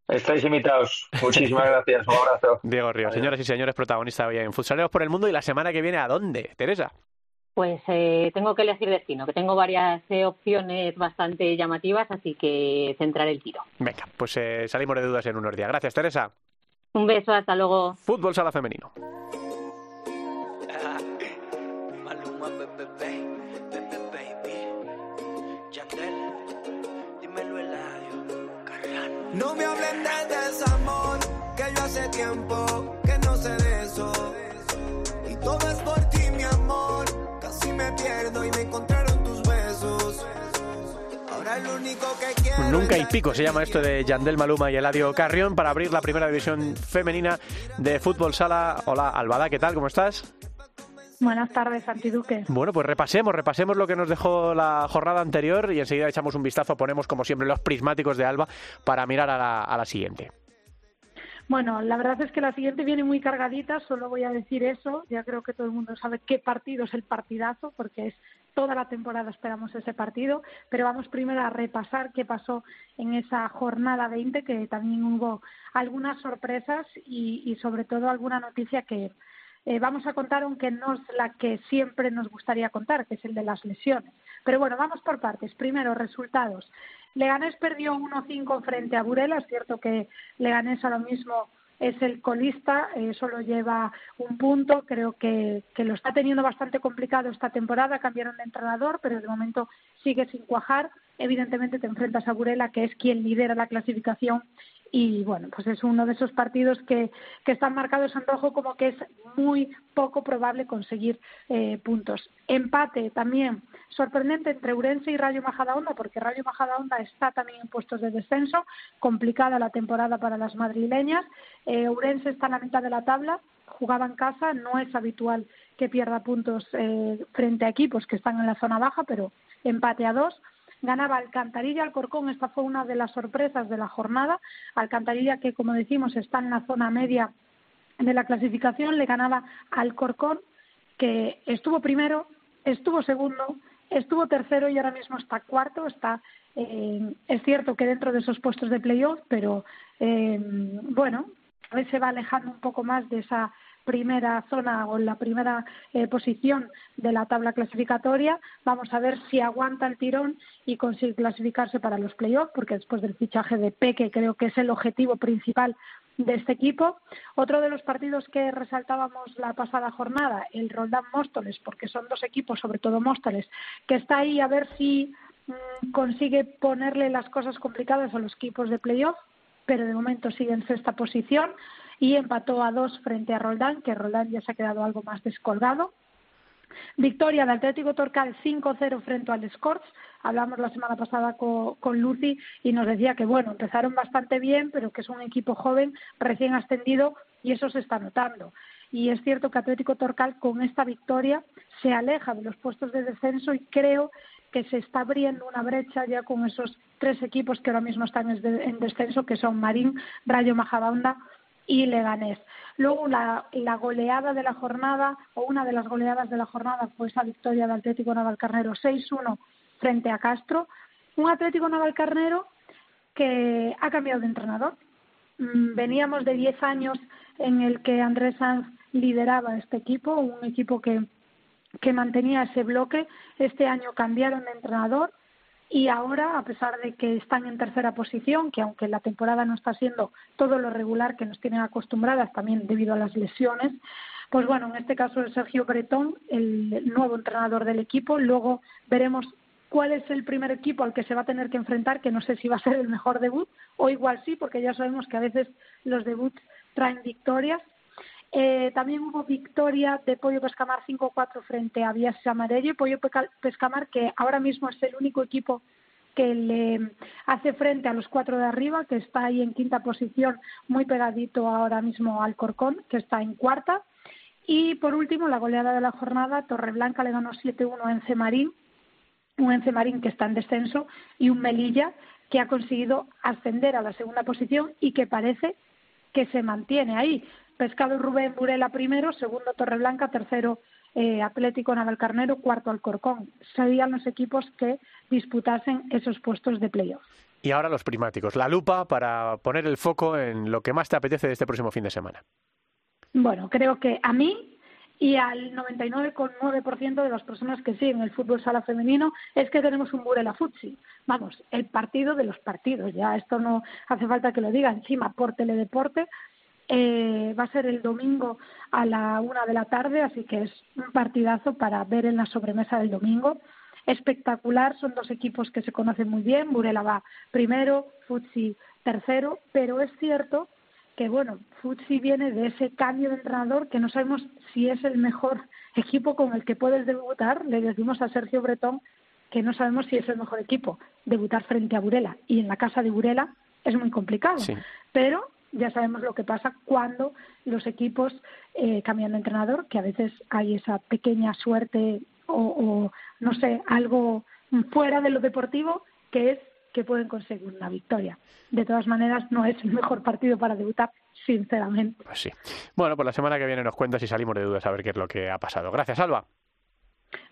Estáis invitados. *laughs* Muchísimas gracias. Un abrazo. Diego Ríos, señoras y señores, protagonista hoy en Futsaleros por el Mundo y la semana que viene, ¿a dónde, Teresa? Pues eh, tengo que elegir destino, que tengo varias eh, opciones bastante llamativas, así que centrar el tiro. Venga, pues eh, salimos de dudas en unos días. Gracias, Teresa. Un beso, hasta luego. Fútbol Sala Femenino. No me hablen de desamor, que yo hace tiempo que no sé de eso. Y todo es por ti, mi amor. Casi me pierdo y me encontraron tus besos. Ahora lo único que quiero. Nunca y pico se llama esto de Yandel Maluma y Eladio Carrión para abrir la primera división femenina de fútbol sala. Hola, Albada, ¿qué tal? ¿Cómo estás? Buenas tardes, Santi Duque. Bueno, pues repasemos, repasemos lo que nos dejó la jornada anterior y enseguida echamos un vistazo, ponemos como siempre los prismáticos de Alba para mirar a la, a la siguiente. Bueno, la verdad es que la siguiente viene muy cargadita, solo voy a decir eso, ya creo que todo el mundo sabe qué partido es el partidazo, porque es toda la temporada esperamos ese partido, pero vamos primero a repasar qué pasó en esa jornada 20, que también hubo algunas sorpresas y, y sobre todo alguna noticia que, eh, vamos a contar, aunque no es la que siempre nos gustaría contar, que es el de las lesiones. Pero bueno, vamos por partes. Primero, resultados. Leganés perdió 1-5 frente a Burela. Es cierto que Leganés ahora mismo es el colista, eh, solo lleva un punto. Creo que, que lo está teniendo bastante complicado esta temporada. Cambiaron de entrenador, pero de momento sigue sin cuajar. Evidentemente te enfrentas a Burela, que es quien lidera la clasificación y bueno, pues es uno de esos partidos que, que están marcados en rojo como que es muy poco probable conseguir eh, puntos. Empate también sorprendente entre Urense y Rayo Majadahonda, porque Rayo Majadahonda está también en puestos de descenso, complicada la temporada para las madrileñas. Eh, Urense está en la mitad de la tabla, jugaba en casa, no es habitual que pierda puntos eh, frente a equipos que están en la zona baja, pero empate a dos ganaba Alcantarilla Alcorcón. Esta fue una de las sorpresas de la jornada. Alcantarilla, que como decimos está en la zona media de la clasificación, le ganaba Alcorcón, que estuvo primero, estuvo segundo, estuvo tercero y ahora mismo está cuarto. Está, eh, es cierto que dentro de esos puestos de playoff, pero eh, bueno, a veces se va alejando un poco más de esa primera zona o en la primera eh, posición de la tabla clasificatoria. Vamos a ver si aguanta el tirón y consigue clasificarse para los playoffs, porque después del fichaje de Peque creo que es el objetivo principal de este equipo. Otro de los partidos que resaltábamos la pasada jornada, el Roldán Móstoles, porque son dos equipos, sobre todo Móstoles, que está ahí a ver si mm, consigue ponerle las cosas complicadas a los equipos de playoff, pero de momento sigue en sexta posición y empató a dos frente a Roldán, que Roldán ya se ha quedado algo más descolgado. Victoria de Atlético Torcal 5-0 frente al Scorch. Hablamos la semana pasada con, con, Lucy y nos decía que, bueno, empezaron bastante bien, pero que es un equipo joven, recién ascendido y eso se está notando. Y es cierto que Atlético Torcal con esta victoria se aleja de los puestos de descenso y creo que se está abriendo una brecha ya con esos tres equipos que ahora mismo están en descenso, que son Marín, Rayo Majadahonda y Leganés. Luego la, goleada de la jornada, o una de las goleadas de la jornada, fue esa victoria del Atlético Navalcarnero 6-1 frente a Castro. Un Atlético Navalcarnero que ha cambiado de entrenador. Mm, veníamos de 10 años en el que Andrés Sanz lideraba este equipo, un equipo que, que mantenía ese bloque. Este año cambiaron de entrenador y ahora, a pesar de que están en tercera posición, que aunque la temporada no está siendo todo lo regular que nos tienen acostumbradas, también debido a las lesiones, pues bueno, en este caso es Sergio Bretón, el nuevo entrenador del equipo. Luego veremos cuál es el primer equipo al que se va a tener que enfrentar, que no sé si va a ser el mejor debut, o igual sí, porque ya sabemos que a veces los debuts traen victorias. Eh, también hubo victoria de Pollo Pescamar 5-4 frente a Vías Amarello. Pollo Pescamar, que ahora mismo es el único equipo que le hace frente a los cuatro de arriba, que está ahí en quinta posición, muy pegadito ahora mismo al Corcón, que está en cuarta. Y por último, la goleada de la jornada, Torreblanca le ganó 7-1 a Encemarín, un Encemarín que está en descenso y un Melilla que ha conseguido ascender a la segunda posición y que parece que se mantiene ahí. Pescado Rubén Burela primero, segundo Torreblanca, tercero eh, Atlético Navalcarnero, cuarto Alcorcón. Serían los equipos que disputasen esos puestos de playoff. Y ahora los primáticos, la lupa para poner el foco en lo que más te apetece de este próximo fin de semana. Bueno, creo que a mí y al 99,9% de las personas que siguen el fútbol sala femenino es que tenemos un Burela Futsi. Vamos, el partido de los partidos. Ya esto no hace falta que lo diga encima por Teledeporte eh, va a ser el domingo a la una de la tarde, así que es un partidazo para ver en la sobremesa del domingo. Espectacular, son dos equipos que se conocen muy bien. Burela va primero, Futsi tercero, pero es cierto que, bueno, Futsi viene de ese cambio de entrenador que no sabemos si es el mejor *laughs* equipo con el que puedes debutar. Le decimos a Sergio Bretón que no sabemos si es el mejor equipo. Debutar frente a Burela y en la casa de Burela es muy complicado. Pero ya sabemos lo que pasa cuando los equipos eh, cambian de entrenador, que a veces hay esa pequeña suerte o, no sé, algo fuera de lo deportivo que es que pueden conseguir una victoria. De todas maneras, no es el mejor partido para debutar, sinceramente. Pues sí. Bueno, pues la semana que viene nos cuentas y salimos de dudas a ver qué es lo que ha pasado. Gracias, Alba.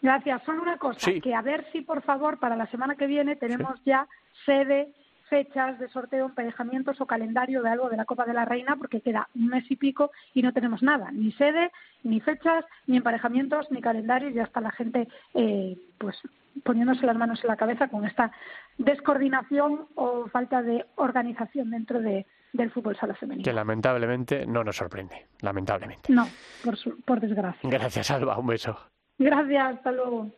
Gracias. Solo una cosa, que a ver si, por favor, para la semana que viene tenemos ya sede fechas de sorteo, emparejamientos o calendario de algo de la Copa de la Reina, porque queda un mes y pico y no tenemos nada, ni sede, ni fechas, ni emparejamientos, ni calendario, y ya está la gente eh, pues poniéndose las manos en la cabeza con esta descoordinación o falta de organización dentro de, del fútbol sala femenino. Que lamentablemente no nos sorprende, lamentablemente. No, por, por desgracia. Gracias, Alba, un beso. Gracias, hasta luego.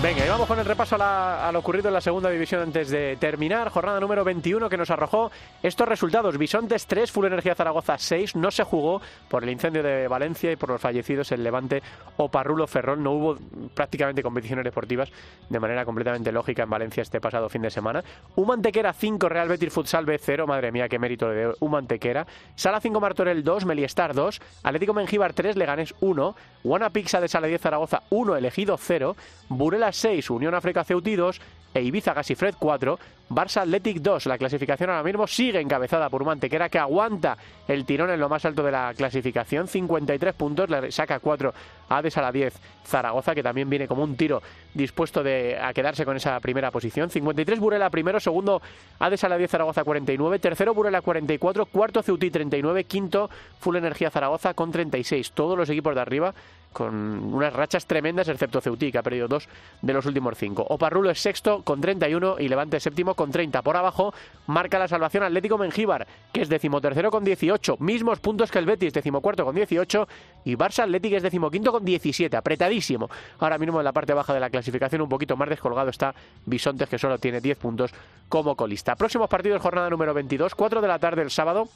Venga, y vamos con el repaso a, lo ocurrido en la segunda división antes de terminar. Jornada número 21 que nos arrojó estos resultados. Bisontes 3, Full Energía Zaragoza 6. No se jugó por el incendio de Valencia y por los fallecidos en Levante o Parrulo Ferrol. No hubo prácticamente competiciones deportivas de manera completamente lógica en Valencia este pasado fin de semana. Humantequera 5, Real Betis Futsal B 0. Madre mía, qué mérito de Humantequera. Sala 5, Martorell 2, Meliestar 2. Atlético Mengíbar 3, Leganés 1. Guana Pixa de Sala 10 Zaragoza 1, Elegido 0. Burela 6, Unión África Ceuti 2 e Ibiza Gasifred 4, Barça Athletic 2. La clasificación ahora mismo sigue encabezada por Mantequera que aguanta el tirón en lo más alto de la clasificación, 53 puntos, le saca 4 a a la 10 Zaragoza que también viene como un tiro dispuesto de, a quedarse con esa primera posición, 53 Burela primero, segundo Ades a la 10 Zaragoza 49, tercero Burela 44, cuarto Ceuti 39, quinto Full Energía Zaragoza con 36. Todos los equipos de arriba con unas rachas tremendas, excepto Ceutí, que ha perdido dos de los últimos cinco. Oparrulo es sexto con 31 y Levante séptimo con 30. Por abajo marca la salvación Atlético Mengíbar, que es decimotercero con 18, mismos puntos que el Betis, decimocuarto con 18, y Barça Atlético es decimoquinto con 17, apretadísimo. Ahora mismo en la parte baja de la clasificación, un poquito más descolgado está Bisontes, que solo tiene 10 puntos como colista. Próximos partidos, jornada número 22, 4 de la tarde el sábado.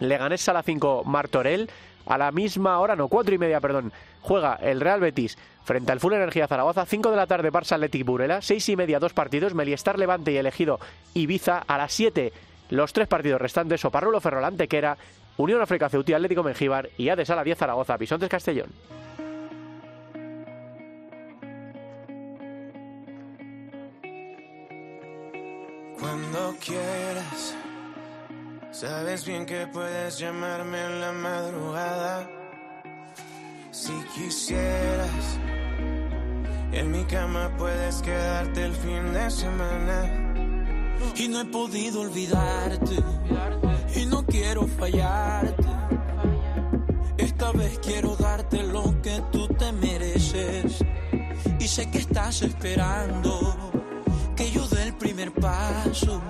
Leganés Sala 5 Martorell. A la misma hora, no, cuatro y media, perdón, juega el Real Betis frente al Full Energía Zaragoza, 5 de la tarde Barça Athletic Burela, seis y media, dos partidos, Meliestar Levante y elegido Ibiza, a las 7 los tres partidos restantes, Oparrulo Ferrol Antequera, Unión África Ceutí Atlético Mengíbar y Ades a la 10 Zaragoza, Bisontes Castellón. Cuando quieras Sabes bien que puedes llamarme en la madrugada. Si quisieras, en mi cama puedes quedarte el fin de semana. Y no he podido olvidarte, y no quiero fallarte. Esta vez quiero darte lo que tú te mereces. Y sé que estás esperando que yo dé el primer paso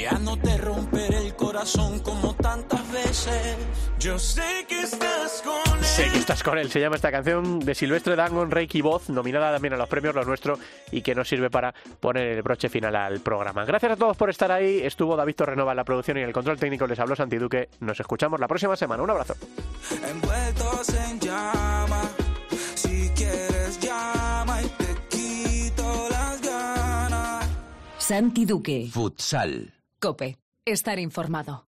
ya no te romperé el corazón como tantas veces. Yo sé que estás con él. Sé que estás con él, se llama esta canción de Silvestre Dangon, Reiki Voz, nominada también a los premios Lo Nuestro y que nos sirve para poner el broche final al programa. Gracias a todos por estar ahí. Estuvo David Torrenova en la producción y en el control técnico. Les habló Santi Duque. Nos escuchamos la próxima semana. Un abrazo. envueltos en llama. Si quieres llama y te quito las ganas. Santi Duque. Futsal. Estar informado.